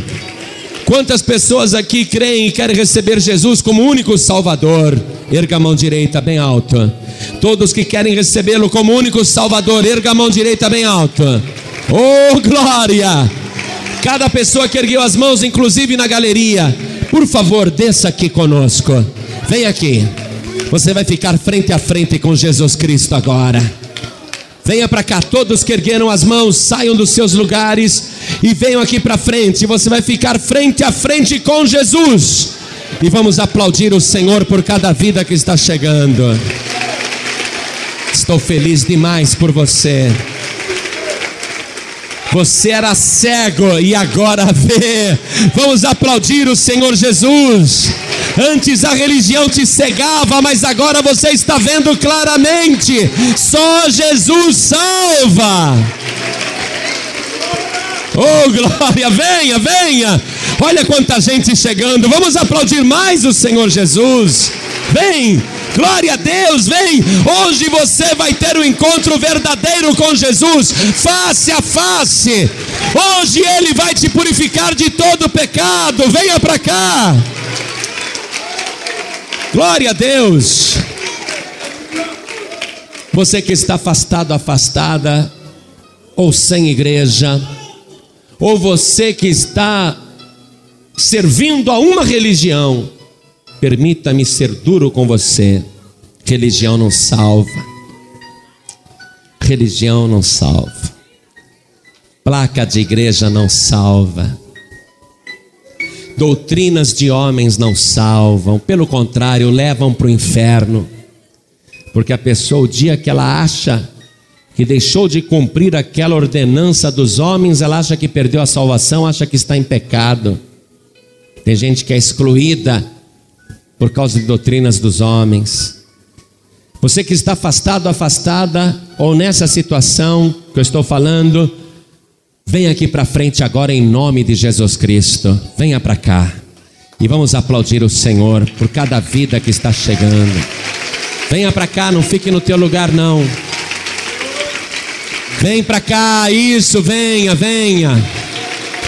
Quantas pessoas aqui creem e querem receber Jesus como único Salvador? Erga a mão direita bem alto. Todos que querem recebê-lo como único Salvador, erga a mão direita bem alto. Oh, glória! Cada pessoa que ergueu as mãos, inclusive na galeria, por favor, desça aqui conosco. Vem aqui. Você vai ficar frente a frente com Jesus Cristo agora. Venha para cá, todos que ergueram as mãos, saiam dos seus lugares e venham aqui para frente. Você vai ficar frente a frente com Jesus. E vamos aplaudir o Senhor por cada vida que está chegando. Estou feliz demais por você. Você era cego e agora vê. Vamos aplaudir o Senhor Jesus. Antes a religião te cegava, mas agora você está vendo claramente. Só Jesus salva. Oh, glória, venha, venha. Olha quanta gente chegando. Vamos aplaudir mais o Senhor Jesus. Vem. Glória a Deus, vem. Hoje você vai ter um encontro verdadeiro com Jesus, face a face. Hoje Ele vai te purificar de todo pecado. Venha para cá. Glória a Deus. Você que está afastado, afastada, ou sem igreja, ou você que está servindo a uma religião, Permita-me ser duro com você. Religião não salva. Religião não salva. Placa de igreja não salva. Doutrinas de homens não salvam, pelo contrário, levam para o inferno. Porque a pessoa, o dia que ela acha que deixou de cumprir aquela ordenança dos homens, ela acha que perdeu a salvação, acha que está em pecado. Tem gente que é excluída por causa de doutrinas dos homens. Você que está afastado, afastada, ou nessa situação que eu estou falando, venha aqui para frente agora em nome de Jesus Cristo. Venha para cá e vamos aplaudir o Senhor por cada vida que está chegando. Venha para cá, não fique no teu lugar não. Vem para cá, isso, venha, venha.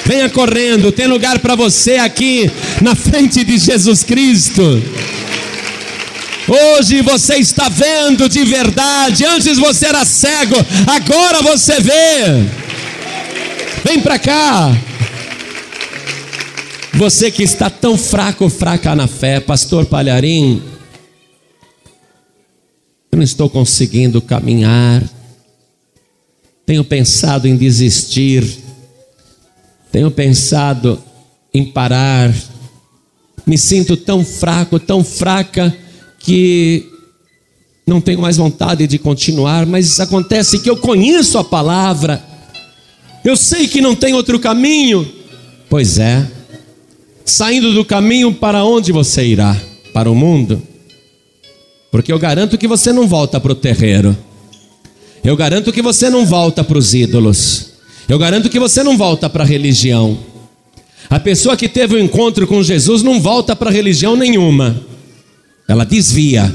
Venha correndo, tem lugar para você aqui na frente de Jesus Cristo. Hoje você está vendo de verdade. Antes você era cego, agora você vê. Vem para cá. Você que está tão fraco, fraca na fé, Pastor Palharim, eu não estou conseguindo caminhar. Tenho pensado em desistir. Tenho pensado em parar. Me sinto tão fraco, tão fraca, que não tenho mais vontade de continuar, mas acontece que eu conheço a palavra, eu sei que não tem outro caminho. Pois é, saindo do caminho, para onde você irá? Para o mundo? Porque eu garanto que você não volta para o terreiro, eu garanto que você não volta para os ídolos. Eu garanto que você não volta para a religião. A pessoa que teve o um encontro com Jesus não volta para religião nenhuma, ela desvia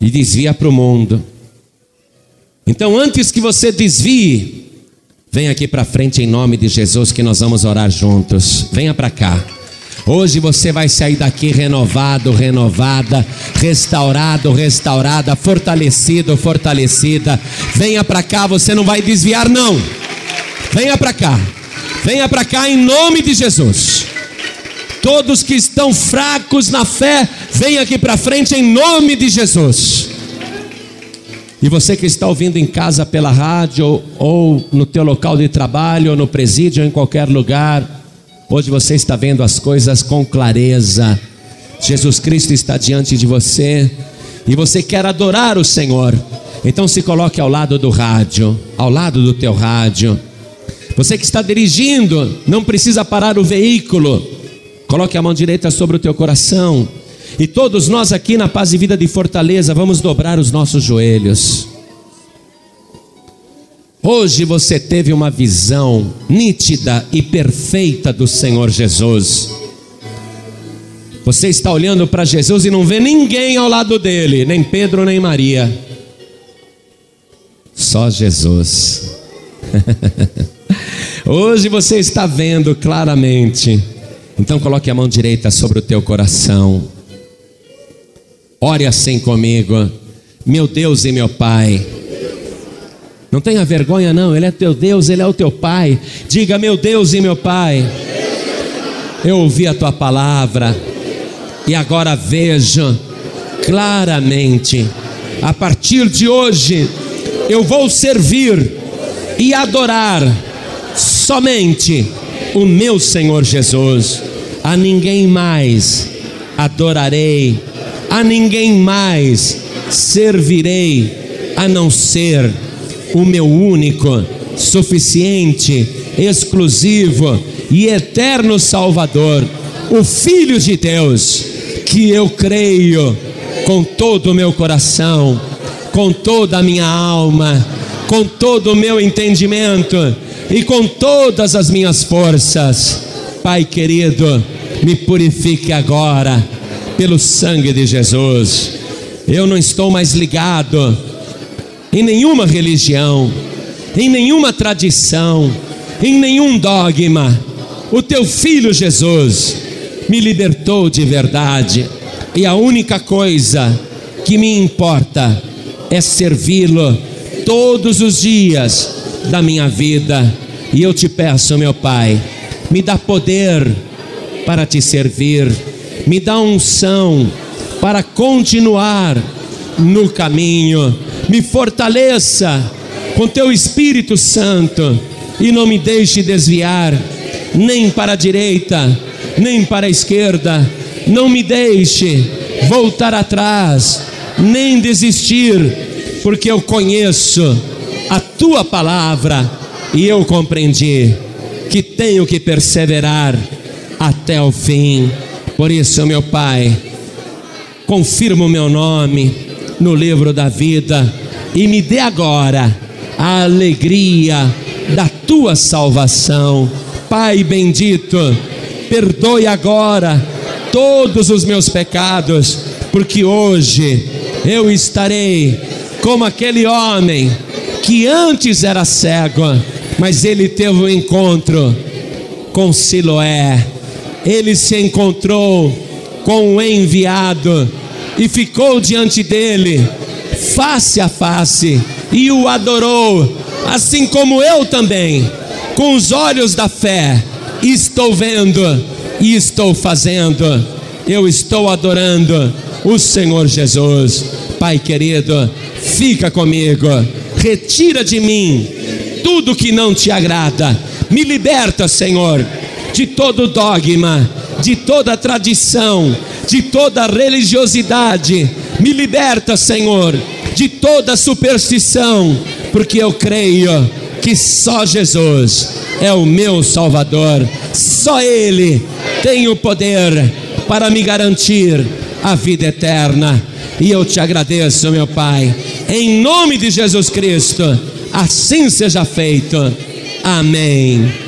e desvia para o mundo. Então, antes que você desvie, vem aqui para frente em nome de Jesus que nós vamos orar juntos. Venha para cá. Hoje você vai sair daqui renovado, renovada, restaurado, restaurada, fortalecido, fortalecida. Venha para cá, você não vai desviar não. Venha para cá. Venha para cá em nome de Jesus. Todos que estão fracos na fé, venha aqui para frente em nome de Jesus. E você que está ouvindo em casa pela rádio ou no teu local de trabalho, ou no presídio, ou em qualquer lugar, Hoje você está vendo as coisas com clareza. Jesus Cristo está diante de você e você quer adorar o Senhor. Então se coloque ao lado do rádio, ao lado do teu rádio. Você que está dirigindo, não precisa parar o veículo. Coloque a mão direita sobre o teu coração. E todos nós aqui na Paz e Vida de Fortaleza vamos dobrar os nossos joelhos. Hoje você teve uma visão nítida e perfeita do Senhor Jesus. Você está olhando para Jesus e não vê ninguém ao lado dele, nem Pedro nem Maria. Só Jesus. Hoje você está vendo claramente. Então coloque a mão direita sobre o teu coração. Ore assim comigo. Meu Deus e meu Pai não tenha vergonha, não. Ele é teu Deus, Ele é o teu Pai. Diga, meu Deus e meu Pai. Eu ouvi a tua palavra e agora vejo claramente. A partir de hoje, eu vou servir e adorar somente o meu Senhor Jesus. A ninguém mais adorarei, a ninguém mais servirei, a não ser o meu único, suficiente, exclusivo e eterno Salvador, o Filho de Deus, que eu creio com todo o meu coração, com toda a minha alma, com todo o meu entendimento e com todas as minhas forças. Pai querido, me purifique agora pelo sangue de Jesus. Eu não estou mais ligado em nenhuma religião, em nenhuma tradição, em nenhum dogma. O teu filho Jesus me libertou de verdade, e a única coisa que me importa é servi-lo todos os dias da minha vida. E eu te peço, meu Pai, me dá poder para te servir, me dá unção para continuar no caminho me fortaleça com teu Espírito Santo e não me deixe desviar, nem para a direita, nem para a esquerda, não me deixe voltar atrás, nem desistir, porque eu conheço a tua palavra e eu compreendi que tenho que perseverar até o fim. Por isso, meu Pai, confirma o meu nome no livro da vida e me dê agora a alegria da tua salvação. Pai bendito, perdoe agora todos os meus pecados, porque hoje eu estarei como aquele homem que antes era cego, mas ele teve um encontro com Siloé. Ele se encontrou com o enviado e ficou diante dele, face a face, e o adorou, assim como eu também, com os olhos da fé, estou vendo e estou fazendo, eu estou adorando o Senhor Jesus. Pai querido, fica comigo, retira de mim tudo que não te agrada, me liberta, Senhor, de todo dogma, de toda tradição, de toda religiosidade. Me liberta, Senhor, de toda superstição, porque eu creio que só Jesus é o meu Salvador, só Ele tem o poder para me garantir a vida eterna. E eu te agradeço, meu Pai, em nome de Jesus Cristo, assim seja feito. Amém.